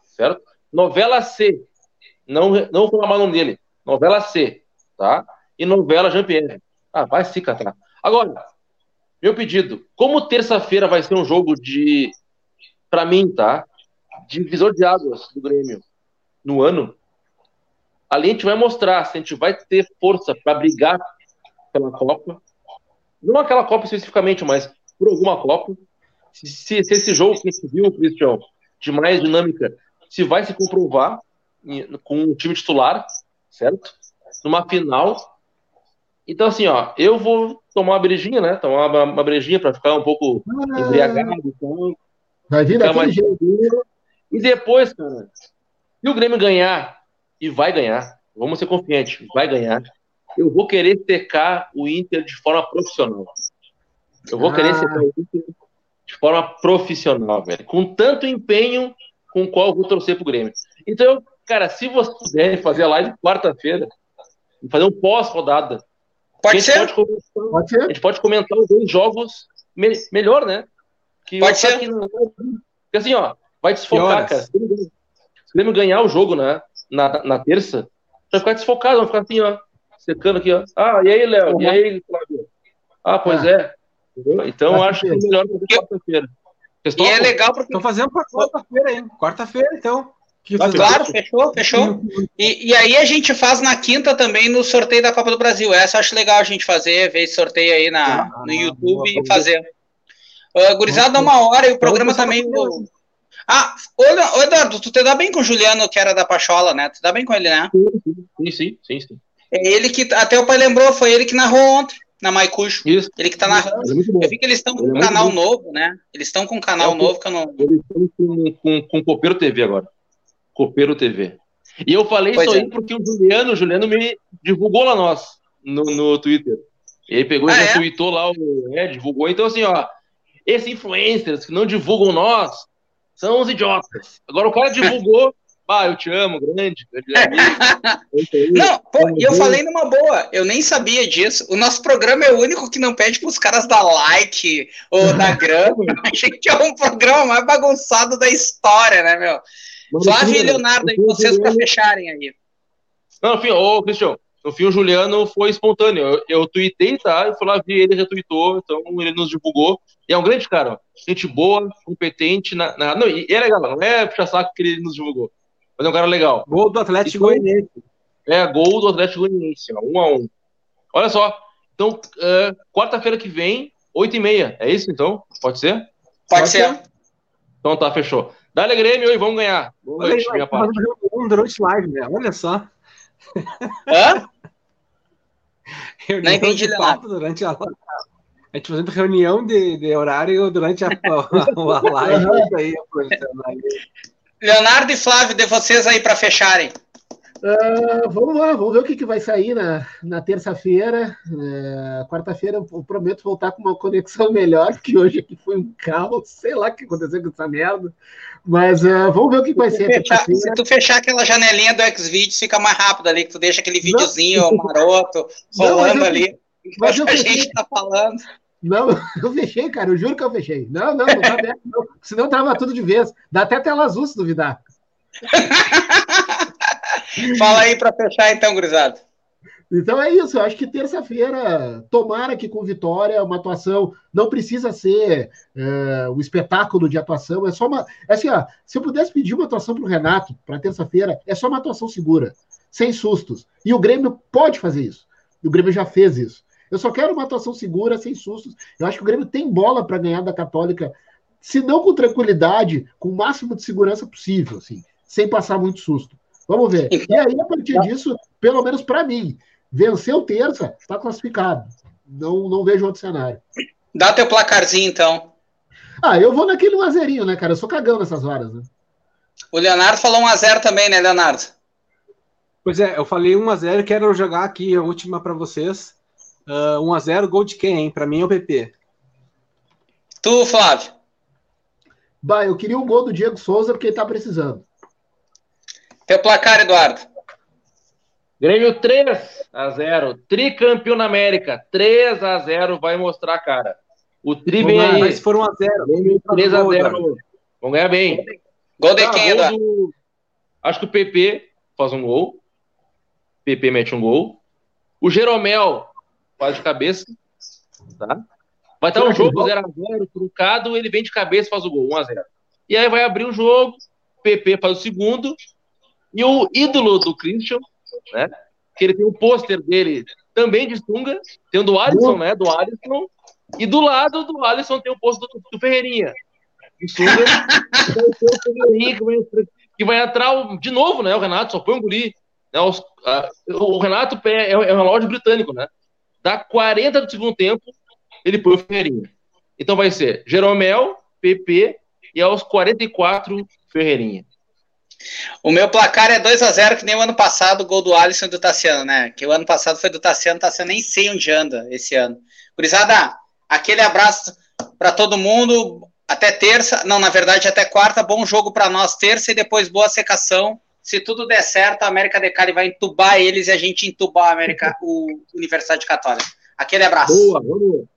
certo? Novela C, não, não falar o dele, novela C, tá? E novela Jean-Pierre. Ah, vai se catar. Agora, meu pedido, como terça-feira vai ser um jogo de, para mim, tá? Divisor de águas do Grêmio no ano, ali a gente vai mostrar se a gente vai ter força para brigar pela Copa. Não aquela Copa especificamente, mas por alguma Copa. Se, se, se esse jogo que a gente viu, Cristian, de mais dinâmica, se vai se comprovar com o time titular, certo? Numa final. Então, assim, ó, eu vou tomar uma brejinha, né? Tomar uma, uma brejinha para ficar um pouco ah, embriagado. Então, vai vir daquele jeito. E depois, cara, se o Grêmio ganhar, e vai ganhar, vamos ser confiantes, vai ganhar, eu vou querer secar o Inter de forma profissional. Eu vou ah. querer secar o Inter de forma profissional, velho. Com tanto empenho com o qual eu vou torcer pro Grêmio. Então, cara, se vocês puderem fazer a live quarta-feira, fazer um pós-rodada, pode ser. Pode, pode ser. A gente pode comentar os dois jogos me melhor, né? Que pode ser. Porque assim, ó, vai desfocar, cara. Se o Grêmio ganhar o jogo, né? Na, na terça, vai ficar desfocado, vai ficar assim, ó, secando aqui, ó. Ah, e aí, Léo? Uhum. E aí, Flávio? Ah, pois ah. é. Então, acho que é melhor fazer quarta-feira. E é legal porque. Estão fazendo para quarta-feira, hein? Quarta-feira, então. claro, fechou, fechou. E, e aí a gente faz na quinta também no sorteio da Copa do Brasil. Essa eu acho legal a gente fazer, ver esse sorteio aí na, ah, no YouTube boa, e fazer. Uh, gurizada, dá uma hora e o programa também. Ah, ô, Eduardo, tu te dá bem com o Juliano, que era da Pachola, né? Tu dá bem com ele, né? Sim, sim, sim, sim. É ele que, até o pai lembrou, foi ele que narrou ontem na Maicujo. Isso. Ele que tá narrando. É eu vi que eles estão com um é canal bom. novo, né? Eles estão com um canal é, novo que eu não. Eles estão com, com, com Copeiro TV agora. Copeiro TV. E eu falei pois isso é. aí porque o Juliano, o Juliano me divulgou lá nós, no, no Twitter. E aí pegou ah, e já é? tweetou lá, o, é, divulgou. Então, assim, ó, esses influencers que não divulgam nós são os idiotas. Agora o cara divulgou ah, eu te amo, grande. não, pô, e eu falei numa boa, eu nem sabia disso. O nosso programa é o único que não pede para os caras dar like ou dar grama. A gente é um programa mais bagunçado da história, né, meu? Flávio e Leonardo, aí, vocês para fecharem aí. Não, enfim, ô, Cristian, no fim o Juliano foi espontâneo. Eu, eu tuitei, tá? Eu fui lá, vi ele, retweetou, então ele nos divulgou. E é um grande cara, ó. Gente boa, competente. Na, na... Não, e é legal, não é puxa saco que ele nos divulgou. Mas é um cara legal. Gol do Atlético Goianiense. É, gol do Atlético Goianiense, um a um. Olha só. Então, uh, quarta-feira que vem, oito e meia. É isso, então? Pode ser? Pode, Pode ser. ser. Então tá, fechou. Dá-lhe Grêmio e vamos ganhar. Boa noite, minha parte. Durante live, né? Olha só. Hã? Não entendi nada. Durante a, a gente fazendo reunião de, de horário durante a, a, a live. aí, Leonardo e Flávio, de vocês aí para fecharem. Uh, vamos lá, vamos ver o que, que vai sair na, na terça-feira. Uh, Quarta-feira eu prometo voltar com uma conexão melhor, porque hoje aqui foi um caos, sei lá o que aconteceu com essa merda. Mas uh, vamos ver o que vai se ser. Fechar, se tu fechar aquela janelinha do Xvideos, fica mais rápido ali, que tu deixa aquele videozinho não, maroto rolando não, ali. Mas a gente tá falando. Não, eu fechei, cara. Eu juro que eu fechei. Não, não, não tá aberto, não. Senão trava tudo de vez. Dá até tela azul se duvidar. Fala aí para fechar, então, gurizada. Então é isso, eu acho que terça-feira, tomara que com vitória, uma atuação não precisa ser é, um espetáculo de atuação, é só uma. É assim, ó, se eu pudesse pedir uma atuação para o Renato para terça-feira, é só uma atuação segura, sem sustos. E o Grêmio pode fazer isso. E o Grêmio já fez isso. Eu só quero uma atuação segura, sem sustos. Eu acho que o Grêmio tem bola para ganhar da Católica, se não com tranquilidade, com o máximo de segurança possível, assim, sem passar muito susto. Vamos ver. E aí, a partir disso, pelo menos para mim, venceu terça, está classificado. Não, não vejo outro cenário. Dá teu placarzinho, então. Ah, eu vou naquele 1x0, né, cara? Eu sou cagão nessas horas, né? O Leonardo falou 1x0 também, né, Leonardo? Pois é, eu falei 1x0, quero jogar aqui a última para vocês. Uh, 1x0, gol de quem, hein? Para mim é o PP. Tu, Flávio? Bah, eu queria um gol do Diego Souza porque ele tá precisando. Teu placar, Eduardo? Grêmio 3 a 0 Tricampeão na América. 3 a 0 vai mostrar, cara. O Tri vem aí. Mas foram 1 a 0 Grêmio 3 a 0 Vamos ganhar bem. Gol de ah, quem, Eduardo? Do... Acho que o PP faz um gol. PP mete um gol. O Jeromel faz de cabeça, tá? Vai estar um jogo 0x0, truncado, ele vem de cabeça e faz o gol, 1x0. E aí vai abrir o jogo, PP faz o segundo, e o ídolo do Christian, né? Que ele tem um pôster dele também de sunga, tem o do Alisson, né? Do Alisson, e do lado do Alisson tem o pôster do, do Ferreirinha. De sunga, que vai entrar de novo, né? O Renato só foi um guri. Né, os, a, o Renato é, é um relógio britânico, né? Dá 40 do segundo tempo, ele põe o Ferreirinha. Então vai ser Jeromel, PP e aos 44, Ferreirinha. O meu placar é 2 a 0 que nem o ano passado, o gol do Alisson e do Tassiano, né? Que o ano passado foi do Tassiano, Tassiano nem sei onde anda esse ano. Curizada, aquele abraço para todo mundo. Até terça, não, na verdade até quarta, bom jogo para nós terça e depois boa secação. Se tudo der certo, a América de Cali vai entubar eles e a gente entubar a América, o Universidade Católica. Aquele abraço. Boa, vamos.